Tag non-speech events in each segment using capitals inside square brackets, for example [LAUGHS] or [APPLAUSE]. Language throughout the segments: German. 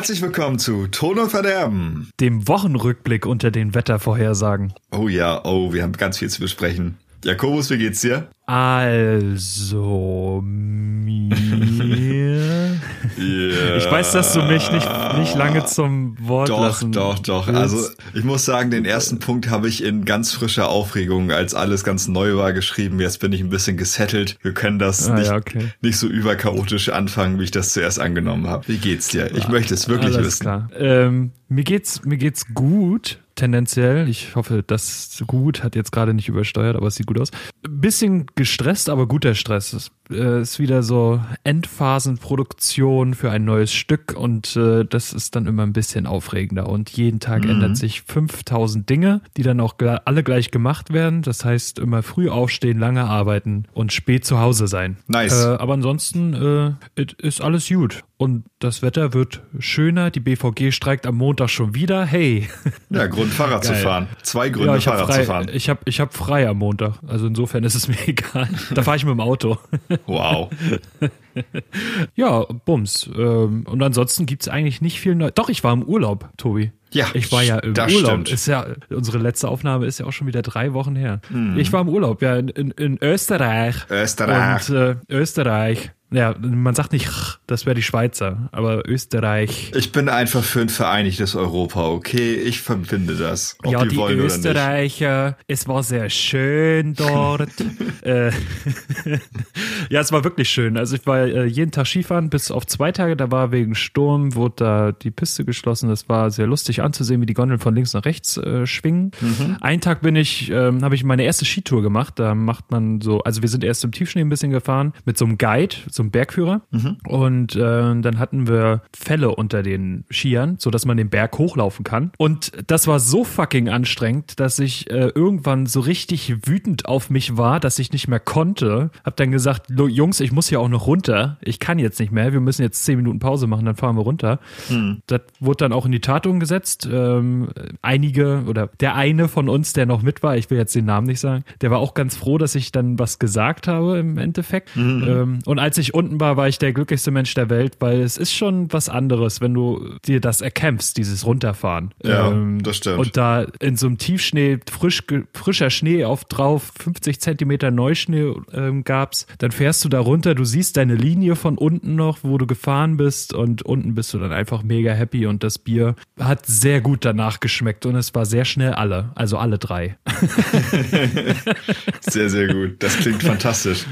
Herzlich willkommen zu Ton und Verderben. Dem Wochenrückblick unter den Wettervorhersagen. Oh ja, oh, wir haben ganz viel zu besprechen. Jakobus, wie geht's dir? Also, mir. Ich weiß, dass du mich nicht, nicht lange zum Wort Doch, lassen doch, doch. willst. Also ich muss sagen, den ersten Punkt habe ich in ganz frischer Aufregung, als alles ganz neu war, geschrieben. Jetzt bin ich ein bisschen gesettelt. Wir können das Ah, nicht, ja, okay. nicht so überchaotisch anfangen, wie ich das zuerst angenommen habe. Wie geht's dir? Ich möchte es wirklich Alles wissen. klar. Ähm, mir geht's, mir geht's gut, tendenziell. Ich hoffe, das gut hat jetzt gerade nicht übersteuert, aber es sieht gut aus. Bisschen gestresst, aber guter Stress. Es äh, ist wieder so Endphasenproduktion für ein neues Stück und äh, das ist dann immer ein bisschen aufregender und jeden Tag Mhm. ändert sich 5000 Dinge, die dann auch alle gleich gemacht werden. Das heißt, immer früh aufstehen, lange arbeiten und spät zu Hause sein. Nice. Äh, aber ansonsten ist alles gut. Und das Wetter wird schöner. Die BVG streikt am Montag schon wieder. Hey. Ja, Grund Fahrrad zu Geil. fahren. Zwei Gründe ich habe Fahrrad frei, zu fahren. ich hab, ich hab frei am Montag. Also insofern ist es mir [LAUGHS] egal. Da fahre ich mit dem Auto. Wow. Ja, Bums. Ähm, Und ansonsten gibt's eigentlich nicht viel neu. Doch, ich war im Urlaub, Tobi. Ja, Ich war ja im Urlaub. stimmt. Ist ja, unsere letzte Aufnahme ist ja auch schon wieder drei Wochen her. Mhm. Ich war im Urlaub, ja, in, in, in Österreich. Österreich. Und äh, Österreich. Ja, man sagt nicht, ch, das wäre die Schweizer, aber Österreich. Ich bin einfach für ein vereinigtes Europa, okay? Ich verbinde das. Ob ja, die, die wollen. Österreicher, es war sehr schön dort. [LAUGHS] äh, [LAUGHS] ja, es war wirklich schön. Also ich war äh, jeden Tag Skifahren, bis auf zwei Tage, da war wegen Sturm, wurde da die Piste geschlossen. Das war sehr lustig anzusehen, wie die Gondeln von links nach rechts äh, schwingen. Mhm. Einen Tag bin ich, ähm, habe ich meine erste Skitour gemacht. Da macht man so, also wir sind erst im Tiefschnee ein bisschen gefahren mit so einem Guide, so einem Bergführer. Mhm. Und äh, dann hatten wir Fälle unter den Skiern, so dass man den Berg hochlaufen kann. Und das war so fucking anstrengend, dass ich äh, irgendwann so richtig wütend auf mich war, dass ich nicht mehr konnte. Hab dann gesagt, "Lo, Jungs, ich muss hier auch noch runter. Ich kann jetzt nicht mehr. Wir müssen jetzt zehn Minuten Pause machen, dann fahren wir runter. Das wurde dann auch in die Tat umgesetzt. Ähm, einige oder der eine von uns, der noch mit war, ich will jetzt den Namen nicht sagen, der war auch ganz froh, dass ich dann was gesagt habe im Endeffekt. Ähm, und als ich unten war, war ich der glücklichste Mensch der Welt, weil es ist schon was anderes, wenn du dir das erkämpfst, dieses Runterfahren. Ähm, Ja, das stimmt. Und da in so einem Tiefschnee, frisch, frischer Schnee auf drauf, 50 Zentimeter Neuschnee ähm, gab's, dann fährst du da runter, du siehst deine Linie von unten noch, wo du gefahren bist und unten bist du dann einfach mega happy und das Bier hat sehr gut danach geschmeckt und es war sehr schnell alle, also alle drei. [LAUGHS] Sehr, sehr gut. Das klingt fantastisch.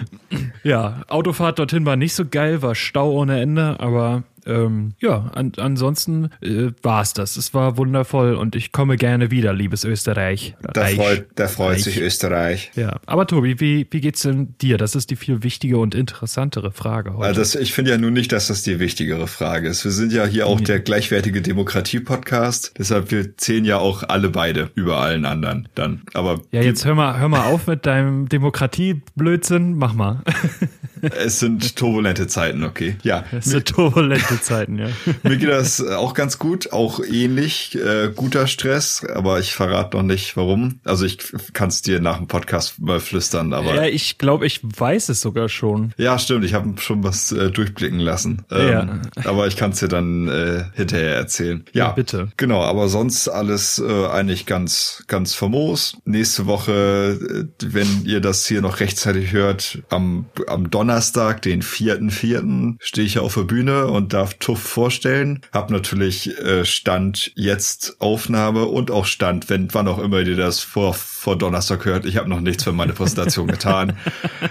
Ja, Autofahrt dorthin war nicht so geil, war Stau ohne Ende, aber ähm, ja, an, ansonsten äh, war es das. Es war wundervoll und ich komme gerne wieder, liebes Österreich. Da Reich. freut, da freut Reich. sich Österreich. Ja, aber Tobi, wie, wie geht's denn dir? Das ist die viel wichtige und interessantere Frage heute. Also das, ich finde ja nun nicht, dass das die wichtigere Frage ist. Wir sind ja hier auch der gleichwertige Demokratie-Podcast. Deshalb wir zählen ja auch alle beide über allen anderen dann. Aber ja, jetzt hör mal, hör mal auf mit deinem Demokratieblödsinn. Mach mal. [LAUGHS] es sind turbulente Zeiten, okay? Ja. Es sind turbulente Zeiten, ja. [LAUGHS] Mir geht das äh, auch ganz gut, auch ähnlich, äh, guter Stress, aber ich verrate noch nicht warum. Also ich kann es dir nach dem Podcast mal flüstern, aber Ja, ja, ich glaube, ich weiß es sogar schon. stimmt, ich habe schon was äh, durchblicken lassen. Ähm, Ja. Aber ich kann es dir dann äh, hinterher erzählen. Ja, Ja, bitte. Genau, aber sonst alles äh, eigentlich ganz, ganz famos. Nächste Woche, äh, wenn ihr das hier noch rechtzeitig hört, am, am Donnerstag, den 4.4., stehe ich auf der Bühne und darf TUF vorstellen. Hab natürlich äh, Stand jetzt Aufnahme und auch Stand, wenn wann auch immer ihr das vor, vor Donnerstag hört. Ich habe noch nichts für meine Präsentation [LAUGHS] getan.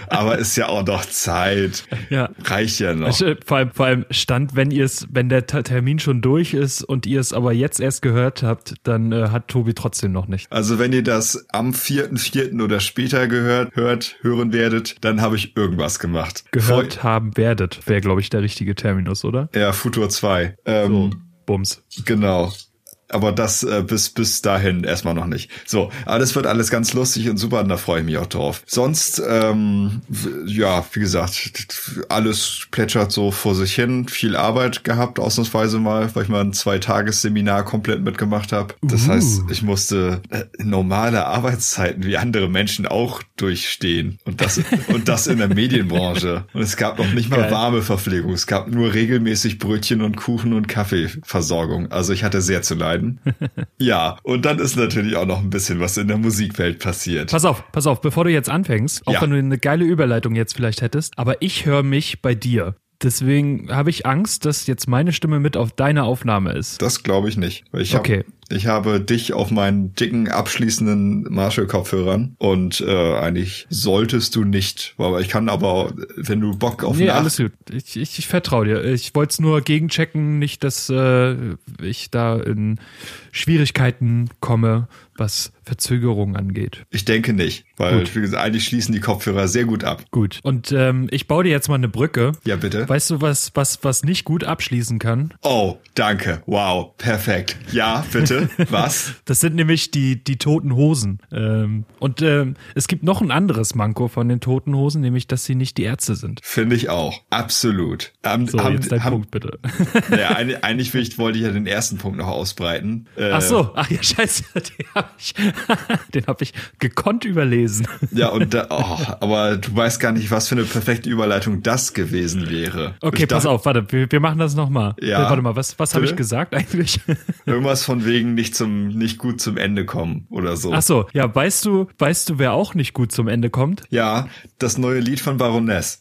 Aber ist ja auch noch Zeit. Ja. Reicht ja noch. Also, Vor allem, vor allem stand, wenn ihr es, wenn der Termin schon durch ist und ihr es aber jetzt erst gehört habt, dann äh, hat Tobi trotzdem noch nicht. Also wenn ihr das am 4.4. oder später gehört, hört, hören werdet, dann habe ich irgendwas gemacht. Gehört haben werdet, wäre, glaube ich, der richtige Terminus, oder? Vor, ja, Futur 2. Ähm, Bums. Genau. Aber das äh, bis bis dahin erstmal noch nicht. So, aber das wird alles ganz lustig und super und da freue ich mich auch drauf. Sonst, ähm, ja, wie gesagt, alles plätschert so vor sich hin. Viel Arbeit gehabt, ausnahmsweise mal, weil ich mal ein Zwei-Tages-Seminar komplett mitgemacht habe. Das uh. heißt, ich musste äh, normale Arbeitszeiten wie andere Menschen auch durchstehen und das [LAUGHS] und das in der Medienbranche. Und es gab noch nicht mal Geil. warme Verpflegung. Es gab nur regelmäßig Brötchen und Kuchen und Kaffeeversorgung. Also ich hatte sehr zu leiden. [LAUGHS] ja, und dann ist natürlich auch noch ein bisschen was in der Musikwelt passiert. Pass auf, pass auf, bevor du jetzt anfängst, auch ja. wenn du eine geile Überleitung jetzt vielleicht hättest, aber ich höre mich bei dir. Deswegen habe ich Angst, dass jetzt meine Stimme mit auf deine Aufnahme ist. Das glaube ich nicht. Ich okay. Ich habe dich auf meinen dicken abschließenden Marshall-Kopfhörern und äh, eigentlich solltest du nicht. Aber ich kann aber, wenn du Bock auf Nee, alles gut. Ich, ich, ich vertraue dir. Ich wollte es nur gegenchecken, nicht, dass äh, ich da in Schwierigkeiten komme, was Verzögerung angeht. Ich denke nicht, weil gut. wie gesagt, eigentlich schließen die Kopfhörer sehr gut ab. Gut. Und ähm, ich baue dir jetzt mal eine Brücke. Ja, bitte. Weißt du, was, was, was nicht gut abschließen kann? Oh, danke. Wow, perfekt. Ja, bitte. [LAUGHS] Was? Das sind nämlich die, die toten Hosen. Ähm, und ähm, es gibt noch ein anderes Manko von den toten Hosen, nämlich, dass sie nicht die Ärzte sind. Finde ich auch. Absolut. So, haben, jetzt dein haben, Punkt bitte. Naja, eigentlich, eigentlich wollte ich ja den ersten Punkt noch ausbreiten. Äh, ach so, ach ja, scheiße. [LAUGHS] Den habe ich, [LAUGHS] den hab ich gekonnt überlesen. Ja, und da, oh, aber du weißt gar nicht, was für eine perfekte Überleitung das gewesen wäre. Okay, ich pass dachte, auf, warte, wir, wir machen das nochmal. Ja. Warte mal, was, was habe ich gesagt eigentlich? [LAUGHS] Irgendwas von wegen nicht zum nicht gut zum Ende kommen oder so. Ach so, ja, weißt du, weißt du, wer auch nicht gut zum Ende kommt? Ja, das neue Lied von Baroness.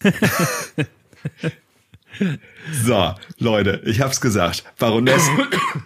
So, Leute, ich hab's gesagt. Baroness,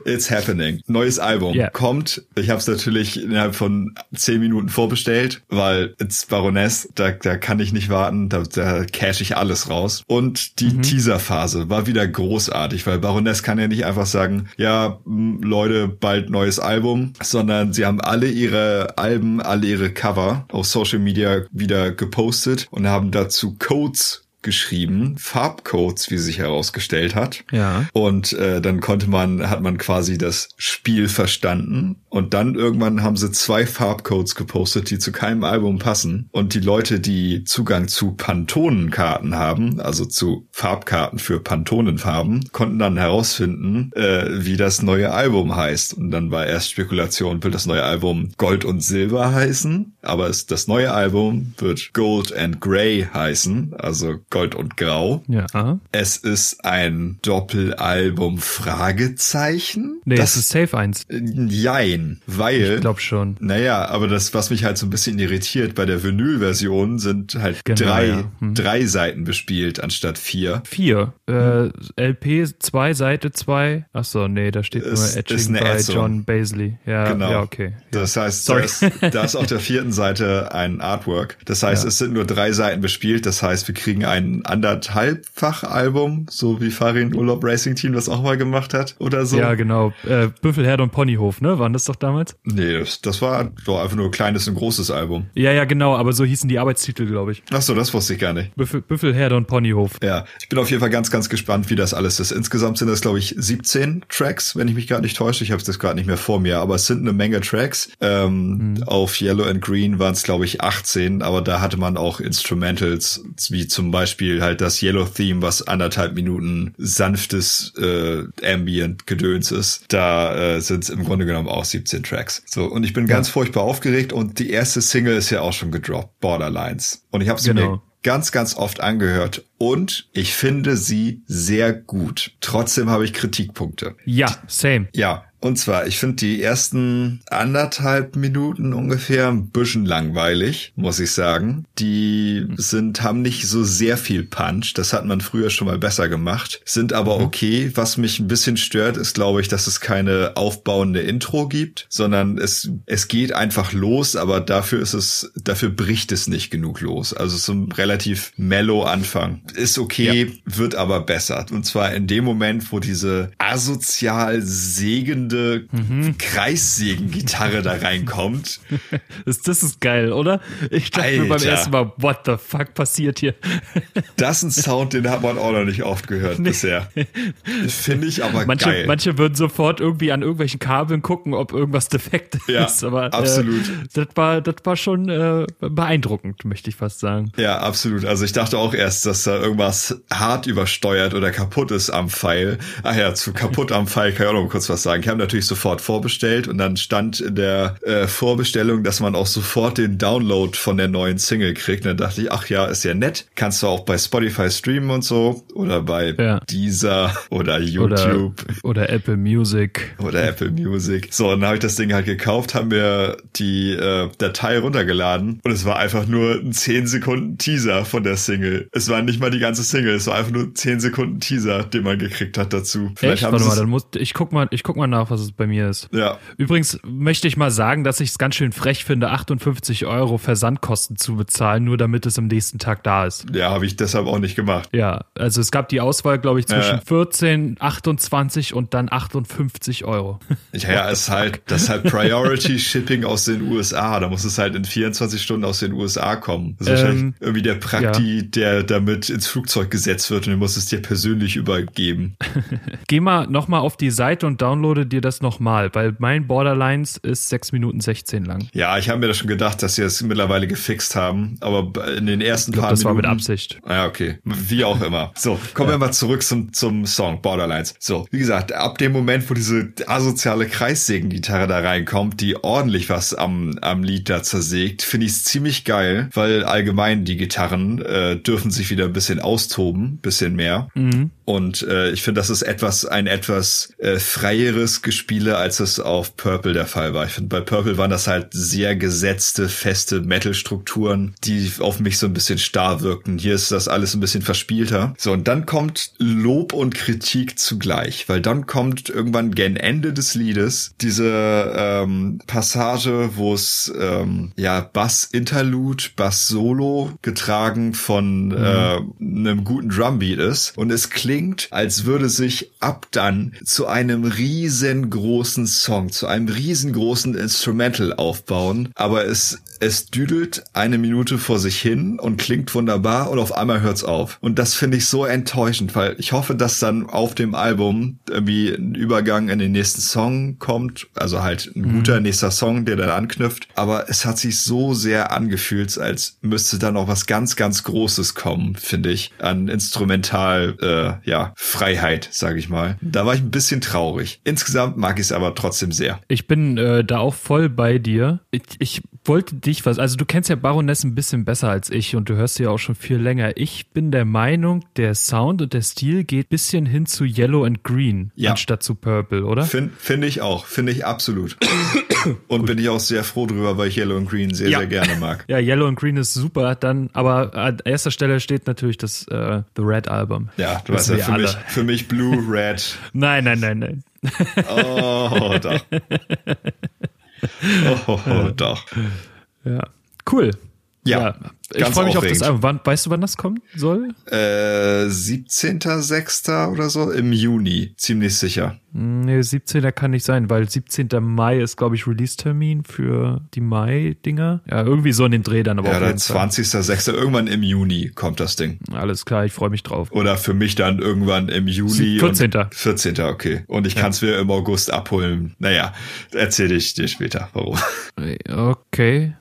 it's happening. Neues Album yeah. kommt. Ich hab's natürlich innerhalb von zehn Minuten vorbestellt, weil it's Baroness, da, da kann ich nicht warten, da, da cash ich alles raus. Und die mhm. Teaserphase war wieder großartig, weil Baroness kann ja nicht einfach sagen, ja, Leute, bald neues Album, sondern sie haben alle ihre Alben, alle ihre Cover auf Social Media wieder gepostet und haben dazu Codes geschrieben, Farbcodes, wie sich herausgestellt hat. Ja. Und äh, dann konnte man, hat man quasi das Spiel verstanden. Und dann irgendwann haben sie zwei Farbcodes gepostet, die zu keinem Album passen. Und die Leute, die Zugang zu Pantonenkarten haben, also zu Farbkarten für Pantonenfarben, konnten dann herausfinden, äh, wie das neue Album heißt. Und dann war erst Spekulation, will das neue Album Gold und Silber heißen? Aber es, das neue Album wird Gold and Grey heißen, also Gold und Grau. Ja. Es ist ein Doppelalbum Fragezeichen. Nee, das ist safe eins. Jein, weil. Ich glaube schon. Naja, aber das, was mich halt so ein bisschen irritiert, bei der Vinyl-Version sind halt genau, drei, ja. hm. drei Seiten bespielt anstatt vier. Vier. Hm. Äh, LP zwei, Seite zwei. Ach so, nee, da steht ist, nur Etching bei Etzung. John Basley. Ja, genau. ja, okay. Das heißt, Sorry. Da, ist, da ist auf der vierten Seite ein Artwork. Das heißt, ja. es sind nur drei Seiten bespielt. Das heißt, wir kriegen ein ein anderthalbfach Album, so wie Farin Urlaub Racing Team das auch mal gemacht hat oder so. Ja, genau. Äh, Büffelherd und Ponyhof, ne? Waren das doch damals? Nee, das, das war doch einfach nur ein kleines und großes Album. Ja, ja, genau, aber so hießen die Arbeitstitel, glaube ich. Ach so, das wusste ich gar nicht. Büffel, Büffelherde und Ponyhof. Ja, ich bin auf jeden Fall ganz, ganz gespannt, wie das alles ist. Insgesamt sind das, glaube ich, 17 Tracks, wenn ich mich gerade nicht täusche. Ich habe das gerade nicht mehr vor mir, aber es sind eine Menge Tracks. Ähm, mhm. Auf Yellow and Green waren es, glaube ich, 18, aber da hatte man auch Instrumentals, wie zum Beispiel halt das Yellow Theme, was anderthalb Minuten sanftes äh, Ambient-Gedöns ist. Da äh, sind es im Grunde genommen auch 17 Tracks. So, und ich bin ja. ganz furchtbar aufgeregt und die erste Single ist ja auch schon gedroppt, Borderlines. Und ich habe sie genau. mir ganz, ganz oft angehört und ich finde sie sehr gut. Trotzdem habe ich Kritikpunkte. Ja, same. Ja, und zwar, ich finde die ersten anderthalb Minuten ungefähr ein bisschen langweilig, muss ich sagen. Die sind, haben nicht so sehr viel Punch. Das hat man früher schon mal besser gemacht. Sind aber mhm. okay. Was mich ein bisschen stört, ist, glaube ich, dass es keine aufbauende Intro gibt, sondern es, es geht einfach los, aber dafür ist es, dafür bricht es nicht genug los. Also so ein relativ mellow Anfang. Ist okay, ja. wird aber besser. Und zwar in dem Moment, wo diese asozial sägende soundende mhm. Kreissägen-Gitarre da reinkommt. [LAUGHS] das, das ist geil, oder? Ich dachte Alter. mir beim ersten Mal, what the fuck passiert hier? [LAUGHS] das ist ein Sound, den hat man auch noch nicht oft gehört nee. bisher. Finde ich aber manche, geil. Manche würden sofort irgendwie an irgendwelchen Kabeln gucken, ob irgendwas defekt ja, ist. Aber äh, absolut. Äh, das war, das war schon äh, beeindruckend, möchte ich fast sagen. Ja, absolut. Also ich dachte auch erst, dass da irgendwas hart übersteuert oder kaputt ist am Pfeil. Ach ja, zu kaputt am Pfeil kann ich auch noch kurz was sagen. Ich habe natürlich sofort vorbestellt und dann stand in der äh, Vorbestellung, dass man auch sofort den Download von der neuen Single kriegt. Und dann dachte ich, ach ja, ist ja nett. Kannst du auch bei Spotify streamen und so oder bei ja. Deezer oder YouTube. Oder, oder Apple Music. Oder Apple Music. So, und dann habe ich das Ding halt gekauft, haben wir die äh, Datei runtergeladen und es war einfach nur ein 10 Sekunden Teaser von der Single. Es war nicht mal die ganze Single, es war einfach nur 10 Sekunden Teaser, den man gekriegt hat dazu. Vielleicht Echt? Warte mal, dann muss, ich guck mal, ich guck mal nach, was es bei mir ist. Ja. Übrigens möchte ich mal sagen, dass ich es ganz schön frech finde, 58 Euro Versandkosten zu bezahlen, nur damit es am nächsten Tag da ist. Ja, habe ich deshalb auch nicht gemacht. Ja, also es gab die Auswahl, glaube ich, zwischen ja. 14, 28 und dann 58 Euro. [LAUGHS] Ja, ja, ist halt, das ist halt Priority Shipping aus den USA. Da muss es halt in 24 Stunden aus den USA kommen. Das ist ähm, wahrscheinlich irgendwie der Prakti, ja. der damit ins Flugzeug gesetzt wird und du musst es dir persönlich übergeben. [LAUGHS] Geh mal nochmal auf die Seite und downloade dir das nochmal, weil mein Borderlines ist 6 Minuten 16 lang. Ja, ich habe mir das schon gedacht, dass sie es mittlerweile gefixt haben, aber in den ersten glaub, paar das Minuten. Das war mit Absicht. Ja, okay. Wie auch immer. So, kommen ja. wir mal zurück zum, zum Song Borderlines. So, wie gesagt, ab dem Moment, wo diese asoziale Kreissägen-Gitarre da reinkommt, die ordentlich was am, am Lied da zersägt, finde ich es ziemlich geil, weil allgemein die Gitarren äh, dürfen sich wieder ein bisschen austoben, bisschen mehr. Mhm. Und äh, ich finde, das ist etwas, ein etwas äh, freieres Gespiele, als es auf Purple der Fall war. Ich finde, bei Purple waren das halt sehr gesetzte, feste Metal-Strukturen, die auf mich so ein bisschen starr wirkten. Hier ist das alles ein bisschen verspielter. So, und dann kommt Lob und Kritik zugleich, weil dann kommt irgendwann gen Ende des Liedes diese ähm, Passage, wo es ähm, ja Bass-Interlude, Bass-Solo getragen von mhm. äh, einem guten Drumbeat ist. Und es klingt klingt, als würde sich ab dann zu einem riesengroßen Song, zu einem riesengroßen Instrumental aufbauen, aber es es düdelt eine Minute vor sich hin und klingt wunderbar und auf einmal hört's auf. Und das finde ich so enttäuschend, weil ich hoffe, dass dann auf dem Album irgendwie ein Übergang in den nächsten Song kommt, also halt ein guter mhm. nächster Song, der dann anknüpft. Aber es hat sich so sehr angefühlt, als müsste da noch was ganz, ganz Großes kommen, finde ich, an Instrumental, äh, ja, Freiheit, sage ich mal. Da war ich ein bisschen traurig. Insgesamt mag ich es aber trotzdem sehr. Ich bin äh, da auch voll bei dir. Ich, ich wollte dich was, also du kennst ja Baroness ein bisschen besser als ich und du hörst sie ja auch schon viel länger. Ich bin der Meinung, der Sound und der Stil geht bisschen hin zu Yellow and Green ja. anstatt zu Purple, oder? Finde find ich auch, finde ich absolut. [COUGHS] und bin ich auch sehr froh drüber, weil ich Yellow and Green sehr, ja. sehr gerne mag. [LAUGHS] Ja, Yellow and Green ist super, dann, aber an erster Stelle steht natürlich das äh, The Red Album. Ja, du weißt ja, für mich, für mich Blue, [LAUGHS] Red. nein, nein, nein, nein. oh, doch. [LAUGHS] Oh, oh, doch. Ja, cool. Ja, ja. ich freue mich auf das Album. Wann, weißt du, wann das kommen soll? Äh, 17.06. oder so im Juni, ziemlich sicher. Nee, 17. kann nicht sein, weil 17. Mai ist, glaube ich, Release-Termin für die Mai-Dinger. Ja, irgendwie so in den Dreh dann aber Ja, der 20.06. Irgendwann im Juni kommt das Ding. Alles klar, ich freue mich drauf. Oder für mich dann irgendwann im Juli. 14. 14. okay. Und ich ja. kann es mir im August abholen. Naja, erzähle ich dir später, warum. Okay.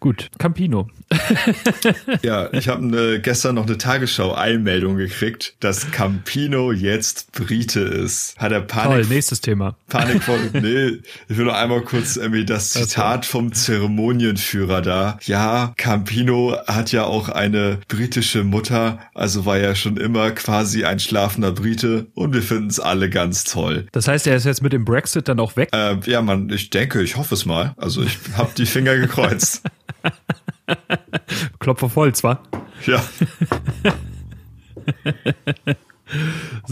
Gut, Campino. [LAUGHS] ja, ich habe ne, gestern noch eine Tagesschau-Einmeldung gekriegt, dass Campino jetzt Brite ist. Hat er Panik. Toll, nächstes Thema. Panik vor. [LAUGHS] nee, ich will noch einmal kurz irgendwie das Zitat vom Zeremonienführer da. Ja, Campino hat ja auch eine britische Mutter, also war ja schon immer quasi ein schlafender Brite und wir finden es alle ganz toll. Das heißt, er ist jetzt mit dem Brexit dann auch weg? Äh, ja, man, ich denke, ich hoffe es mal. Also ich habe die Finger gekreuzt. [LAUGHS] Klopfer voll, zwar? Ja. [LAUGHS]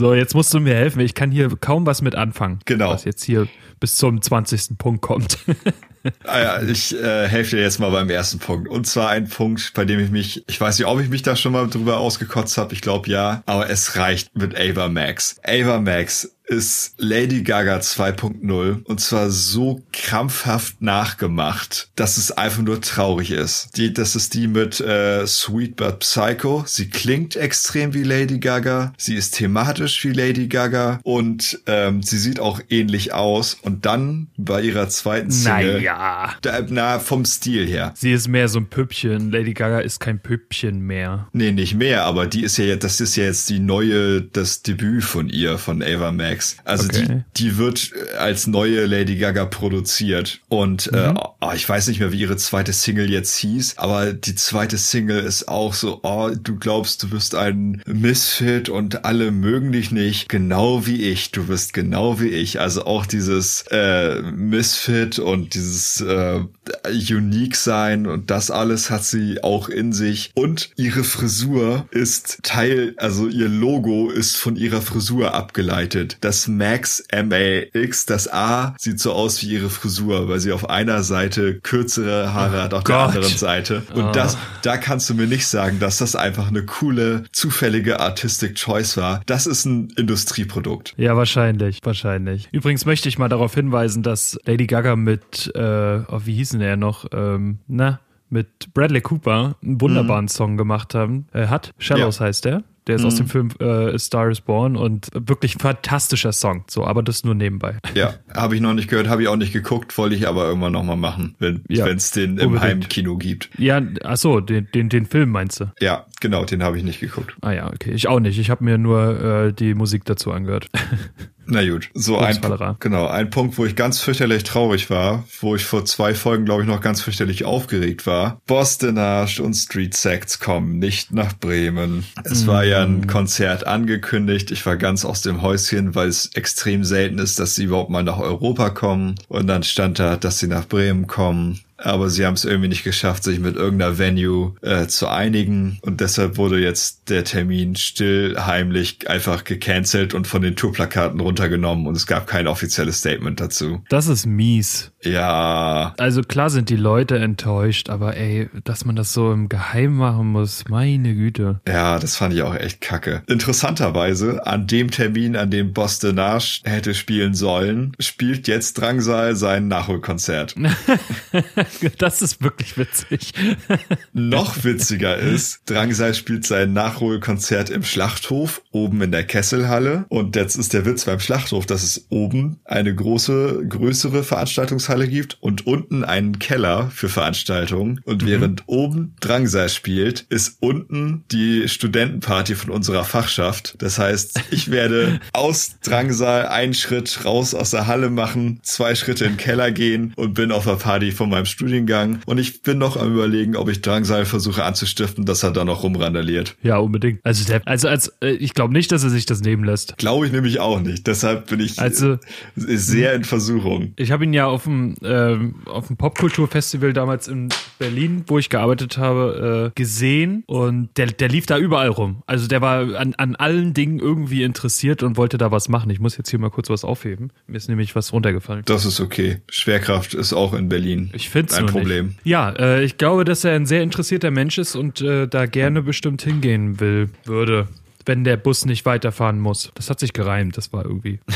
so, jetzt musst du mir helfen. Ich kann hier kaum was mit anfangen. Genau. Was jetzt hier bis zum 20. Punkt kommt. [LAUGHS] ah ja, ich äh, helfe dir jetzt mal beim ersten Punkt. Und zwar ein Punkt, bei dem ich mich, ich weiß nicht, ob ich mich da schon mal drüber ausgekotzt habe. Ich glaube ja, aber es reicht mit Ava Max. Ava Max ist Lady Gaga 2.0 und zwar so krampfhaft nachgemacht, dass es einfach nur traurig ist. Die, das ist die mit äh, Sweet But Psycho. Sie klingt extrem wie Lady Gaga. Sie ist thematisch wie Lady Gaga und ähm, sie sieht auch ähnlich aus. Und dann bei ihrer zweiten Single, Naja. da, na vom Stil her. Sie ist mehr so ein Püppchen. Lady Gaga ist kein Püppchen mehr. Nee, nicht mehr, aber die ist ja jetzt, das ist ja jetzt die neue, das Debüt von ihr, von Ava Max. Also Okay. die, die wird äh, als neue Lady Gaga produziert. Und äh, oh, ich weiß nicht mehr, wie ihre zweite Single jetzt hieß, aber die zweite Single ist auch so, oh, du glaubst, du bist ein Misfit und alle mögen dich nicht, genau wie ich. Du bist genau wie ich. Also auch dieses äh, Misfit und dieses äh, Unique sein und das alles hat sie auch in sich. Und ihre Frisur ist Teil, also ihr Logo ist von ihrer Frisur abgeleitet. Das Max M-A-X, das A sieht so aus wie ihre Frisur, weil sie auf einer Seite kürzere Haare hat, auf der Gott. anderen Seite. Und das, da kannst du mir nicht sagen, dass das einfach eine coole, zufällige Artistic Choice war. Das ist ein Industrieprodukt. Ja, wahrscheinlich, wahrscheinlich. Übrigens möchte ich mal darauf hinweisen, dass Lady Gaga mit, äh, oh, wie hieß denn er noch? Ähm, na, mit Bradley Cooper einen wunderbaren Song gemacht haben, äh, hat. Shallows Ja. heißt der. Der ist aus dem Film äh, Star is Born und wirklich fantastischer Song. So, aber das nur nebenbei. Ja, habe ich noch nicht gehört, habe ich auch nicht geguckt, wollte ich aber irgendwann noch mal machen, wenn Ja, es den im unbedingt. Heimkino gibt. Ja, ach so, den, den, den Film meinst du? Ja, genau, den habe ich nicht geguckt. Ah ja, okay. Ich auch nicht. Ich habe mir nur äh, die Musik dazu angehört. [LAUGHS] Na gut, so ein, genau, ein Punkt, wo ich ganz fürchterlich traurig war, wo ich vor zwei Folgen, glaube ich, noch ganz fürchterlich aufgeregt war. Boston Arsch und Street Sects kommen nicht nach Bremen. Es war ja ein Konzert angekündigt. Ich war ganz aus dem Häuschen, weil es extrem selten ist, dass sie überhaupt mal nach Europa kommen. Und dann stand da, dass sie nach Bremen kommen. Aber sie haben es irgendwie nicht geschafft, sich mit irgendeiner Venue äh, zu einigen. Und deshalb wurde jetzt der Termin still, heimlich einfach gecancelt und von den Tourplakaten runtergenommen. Und es gab kein offizielles Statement dazu. Das ist mies. Ja, Also klar sind die Leute enttäuscht, aber ey, dass man das so im Geheim machen muss, meine Güte. ja, das fand ich auch echt kacke. Interessanterweise, an dem Termin, an dem Boston Nash hätte spielen sollen, spielt jetzt Drangsal sein Nachholkonzert. [LAUGHS] [LAUGHS] Das ist wirklich witzig. [LAUGHS] Noch witziger ist, Drangsal spielt sein Nachholkonzert im Schlachthof, oben in der Kesselhalle. Und jetzt ist der Witz beim Schlachthof, dass es oben eine große, größere Veranstaltungshalle gibt und unten einen Keller für Veranstaltungen. Und während oben Drangsal spielt, ist unten die Studentenparty von unserer Fachschaft. Das heißt, ich werde [LAUGHS] aus Drangsal einen Schritt raus aus der Halle machen, zwei Schritte in den Keller gehen und bin auf der Party von meinem Studiengang. Und ich bin noch am überlegen, ob ich Drangsal versuche anzustiften, dass er da noch rumrandaliert. Ja, unbedingt. Also, der, also als, äh, ich glaube nicht, dass er sich das nehmen lässt. Glaube ich nämlich auch nicht. Deshalb bin ich Also- äh, sehr in Versuchung. Ich habe ihn ja auf dem, ähm, auf dem Popkulturfestival damals in Berlin, wo ich gearbeitet habe, äh, gesehen und der, der lief da überall rum. Also der war an, an allen Dingen irgendwie interessiert und wollte da was machen. Ich muss jetzt hier mal kurz was aufheben. Mir ist nämlich was runtergefallen. Das ist okay. Schwerkraft ist auch in Berlin. Ich finde es ein Problem. Nicht. Ja, äh, ich glaube, dass er ein sehr interessierter Mensch ist und äh, da gerne bestimmt hingehen will, würde, wenn der Bus nicht weiterfahren muss. Das hat sich gereimt, das war irgendwie. [LAUGHS]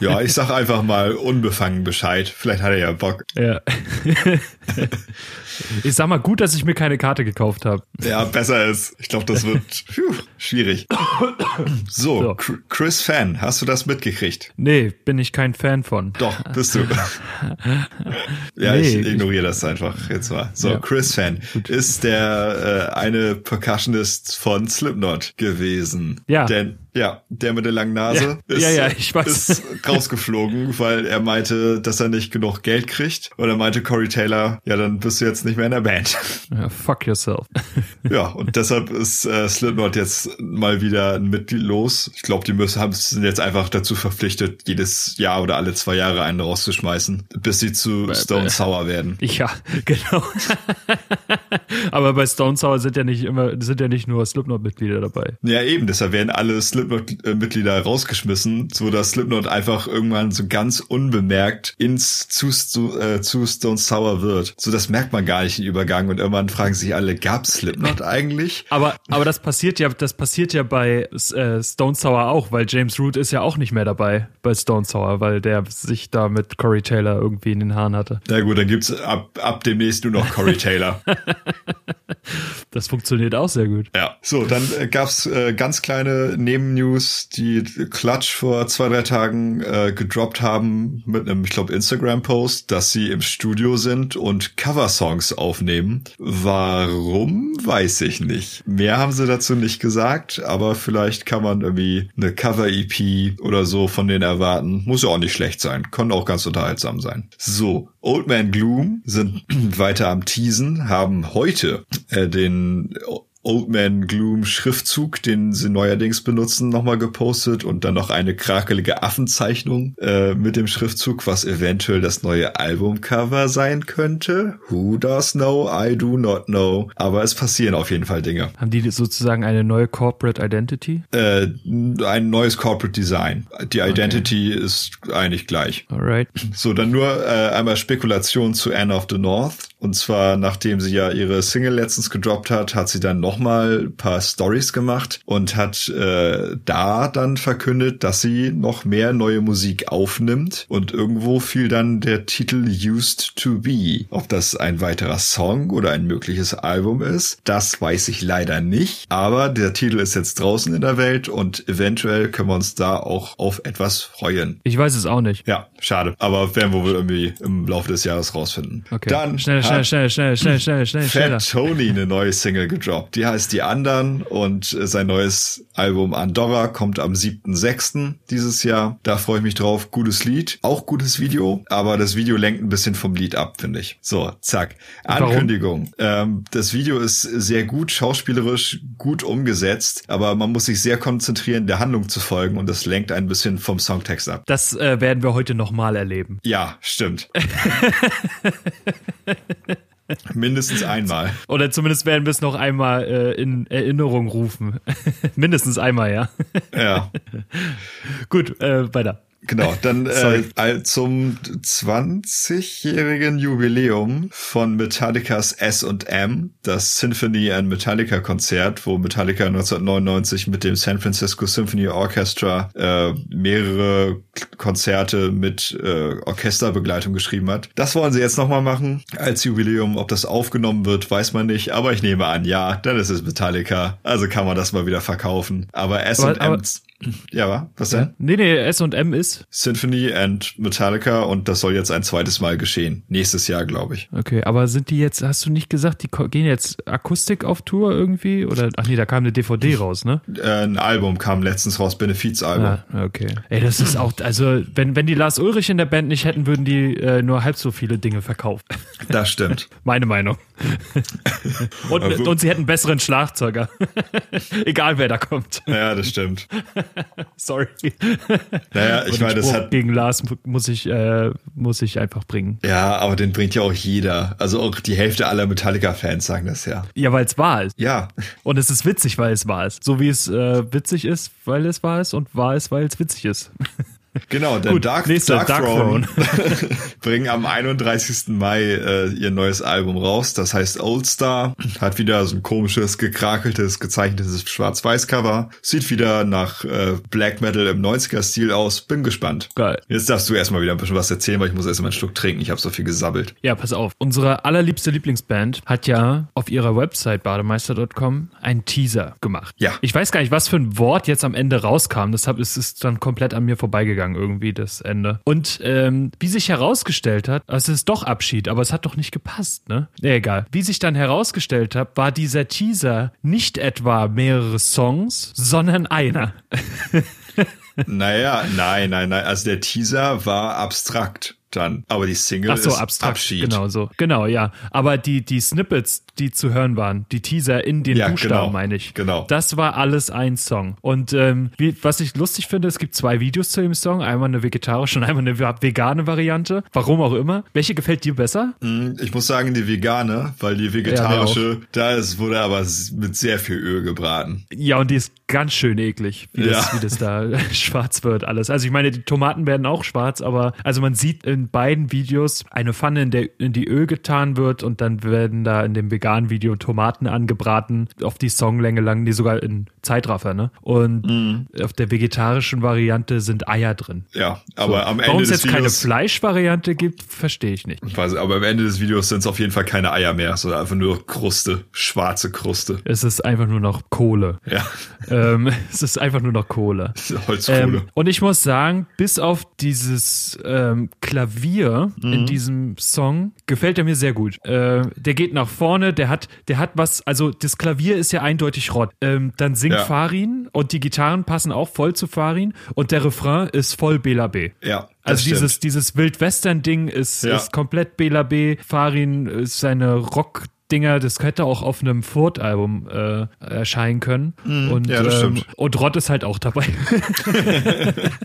Ja, ich sag einfach mal unbefangen Bescheid. Vielleicht hat er ja Bock. ja. [LAUGHS] ich sag mal, gut, dass ich mir keine Karte gekauft habe. Ja, besser ist. Ich glaube, das wird [LAUGHS] phew, schwierig. So, So. Chr- Chris Fan, hast du das mitgekriegt? Nee, bin ich kein Fan von. Doch, bist du. [LAUGHS] ja, Nee, ich ich- ignoriere das einfach jetzt mal. So, Ja. Chris Fan ist der äh, eine Percussionist von Slipknot gewesen. Ja. Denn ja, der mit der langen Nase Ja, ist, ja, ja, ich weiß. ist rausgeflogen, weil er meinte, dass er nicht genug Geld kriegt. Und er meinte Corey Taylor, ja, dann bist du jetzt nicht mehr in der Band. Ja, fuck yourself. [LAUGHS] Ja, und deshalb ist äh, Slipknot jetzt mal wieder ein Mitglied los. Ich glaube, die müssen haben sind jetzt einfach dazu verpflichtet, jedes Jahr oder alle zwei Jahre einen rauszuschmeißen, bis sie zu Stone Sour werden. Ja, [LAUGHS] genau. Aber bei Stone Sour sind ja nicht immer, sind ja nicht nur Slipknot-Mitglieder dabei. Ja, eben, deshalb werden alle Slipknot-Mitglieder rausgeschmissen, so dass Slipknot einfach irgendwann so ganz unbemerkt ins zu, äh, zu Stone Sour wird. So das merkt man gar nicht im Übergang und irgendwann fragen sich alle, gab Slipknot [LAUGHS] eigentlich? Aber aber das passiert ja, das passiert ja bei äh, Stone Sour auch, weil James Root ist ja auch nicht mehr dabei bei Stone Sour, weil der sich da mit Corey Taylor irgendwie in den Haaren hatte. Na gut, dann gibt's ab ab demnächst nur noch Corey Taylor. [LAUGHS] das funktioniert auch sehr gut. Ja. So, dann äh, gab's äh, ganz kleine Nebennews, die Clutch vor zwei, drei Tagen äh, gedroppt haben mit einem, ich glaube, Instagram-Post, dass sie im Studio sind und Coversongs aufnehmen. Warum, weiß ich nicht. Mehr haben sie dazu nicht gesagt, aber vielleicht kann man irgendwie eine Cover-EP oder so von denen erwarten. Muss ja auch nicht schlecht sein. Kann auch ganz unterhaltsam sein. So, Old Man Gloom sind [CLEARS THROAT] weiter am Teasen, haben heute äh, den Old Man Gloom Schriftzug, den sie neuerdings benutzen, nochmal gepostet und dann noch eine krakelige Affenzeichnung äh, mit dem Schriftzug, was eventuell das neue Albumcover sein könnte. Who does know? I do not know. Aber es passieren auf jeden Fall Dinge. Haben die sozusagen eine neue Corporate Identity? Äh, ein neues Corporate Design. Die Identity okay. ist eigentlich gleich. Alright. So, dann nur äh, einmal Spekulation zu Anne of the North. Und zwar, nachdem sie ja ihre Single letztens gedroppt hat, hat sie dann nochmal paar Stories gemacht und hat äh, da dann verkündet, dass sie noch mehr neue Musik aufnimmt. Und irgendwo fiel dann der Titel Used to Be. Ob das ein weiterer Song oder ein mögliches Album ist, das weiß ich leider nicht. Aber der Titel ist jetzt draußen in der Welt und eventuell können wir uns da auch auf etwas freuen. Ich weiß es auch nicht. Ja, schade. Aber werden wir wohl irgendwie im Laufe des Jahres rausfinden. Okay. Dann schnell, schnell, schnell, schnell, schnell, schnell, schnell. Fat Tony eine neue Single gedroppt. Die heißt Die anderen und sein neues Album Andorra kommt am 7.6. dieses Jahr. Da freue ich mich drauf. Gutes Lied, auch gutes Video, aber das Video lenkt ein bisschen vom Lied ab, finde ich. So, zack. Ankündigung. Ähm, das Video ist sehr gut, schauspielerisch gut umgesetzt, aber man muss sich sehr konzentrieren, der Handlung zu folgen und das lenkt ein bisschen vom Songtext ab. Das äh, werden wir heute nochmal erleben. Ja, stimmt. [LAUGHS] Mindestens einmal. Oder zumindest werden wir es noch einmal äh, in Erinnerung rufen. [LAUGHS] Mindestens einmal, ja. Ja. Gut, äh, weiter. Genau, dann [LAUGHS] äh, zum 20-jährigen Jubiläum von Metallicas S&M, das Symphony and Metallica Konzert, wo Metallica 1999 mit dem San Francisco Symphony Orchestra äh, mehrere Konzerte mit äh, Orchesterbegleitung geschrieben hat. Das wollen sie jetzt nochmal machen als Jubiläum. Ob das aufgenommen wird, weiß man nicht, aber ich nehme an, ja, dann ist es Metallica. Also kann man das mal wieder verkaufen. Aber S&M... Ja, was denn? Ja. Nee, nee, S&M ist Symphony and Metallica und das soll jetzt ein zweites Mal geschehen. Nächstes Jahr, glaube ich. Okay, aber sind die jetzt, hast du nicht gesagt, die gehen jetzt Akustik auf Tour irgendwie? Oder, ach nee, da kam eine DVD raus, ne? Äh, ein Album kam letztens raus, Benefizalbum. Ah, okay. Ey, das ist auch, also, wenn, wenn die Lars Ulrich in der Band nicht hätten, würden die äh, nur halb so viele Dinge verkaufen. [LAUGHS] Das stimmt. [LAUGHS] Meine Meinung. [LAUGHS] und, und sie hätten besseren Schlagzeuger. Egal wer da kommt. Ja, das stimmt. [LAUGHS] Sorry. Naja, ich meine, das hat. Gegen Lars muss ich, äh, muss ich einfach bringen. Ja, aber den bringt ja auch jeder. Also auch die Hälfte aller Metallica-Fans sagen das ja. Ja, weil es wahr ist. Ja. Und es ist witzig, weil es wahr ist. So wie es äh, witzig ist, weil es wahr ist und wahr ist, weil es witzig ist. Genau, denn Gut, Dark, nächste, Dark, Dark Throne, [LAUGHS] bringen am 31. Mai äh, ihr neues Album raus. Das heißt Old Star. Hat wieder so ein komisches, gekrakeltes, gezeichnetes Schwarz-Weiß-Cover. Sieht wieder nach äh, Black Metal im 90er-Stil aus. Bin gespannt. Geil. Jetzt darfst du erstmal wieder ein bisschen was erzählen, weil ich muss erstmal einen Schluck trinken. Ich habe so viel gesabbelt. Ja, pass auf. Unsere allerliebste Lieblingsband hat ja auf ihrer Website bademeister.com einen Teaser gemacht. Ja. Ich weiß gar nicht, was für ein Wort jetzt am Ende rauskam. Deshalb ist es dann komplett an mir vorbeigegangen gegangen, irgendwie das Ende. Und ähm, wie sich herausgestellt hat, also es ist doch Abschied, aber es hat doch nicht gepasst, ne? Nee, egal. Wie sich dann herausgestellt hat, war dieser Teaser nicht etwa mehrere Songs, sondern einer. [LAUGHS] naja, nein, nein, nein. Also der Teaser war abstrakt dann. Aber die Single Ach so, ist abstrakt, Abschied. Genau so. Genau, ja. Aber die, die Snippets, die zu hören waren, die Teaser in den ja, Buchstaben, genau, meine ich. Genau. Das war alles ein Song. Und ähm, wie, was ich lustig finde, es gibt zwei Videos zu dem Song. Einmal eine vegetarische und einmal eine vegane Variante. Warum auch immer. Welche gefällt dir besser? Mm, ich muss sagen, die vegane, weil die vegetarische, ja, da ist, wurde aber mit sehr viel Öl gebraten. Ja, und die ist ganz schön eklig, wie, das, Ja. wie das da [LAUGHS] schwarz wird alles. Also ich meine, die Tomaten werden auch schwarz, aber also man sieht in beiden Videos eine Pfanne, in, der, in die Öl getan wird und dann werden da in dem veganen Video Tomaten angebraten, auf die Songlänge lang, die sogar in Zeitraffer, ne? Und Mhm. auf der vegetarischen Variante sind Eier drin. Ja, aber am Ende Warum es jetzt keine Videos, Fleischvariante gibt, verstehe ich nicht. Ich weiß, aber am Ende des Videos sind es auf jeden Fall keine Eier mehr, sondern einfach nur Kruste, schwarze Kruste. Es ist einfach nur noch Kohle. Ja, [LAUGHS] ähm, es ist einfach nur noch Kohle. [LAUGHS] Holzkohle. Ähm, und ich muss sagen, bis auf dieses ähm, Klavier Mhm. in diesem Song gefällt er mir sehr gut. Äh, der geht nach vorne, der hat, der hat was, also das Klavier ist ja eindeutig Rott. Ähm, dann singt Ja. Farin und die Gitarren passen auch voll zu Farin und der Refrain ist voll Bela B. ja, Also stimmt. dieses, dieses Wildwestern-Ding ist, Ja. ist komplett Bela B. Farin ist seine Rock- Dinger, das hätte auch auf einem Furt-Album äh, erscheinen können. und, Mhm. ja, das ähm, und Rott ist halt auch dabei. [LAUGHS]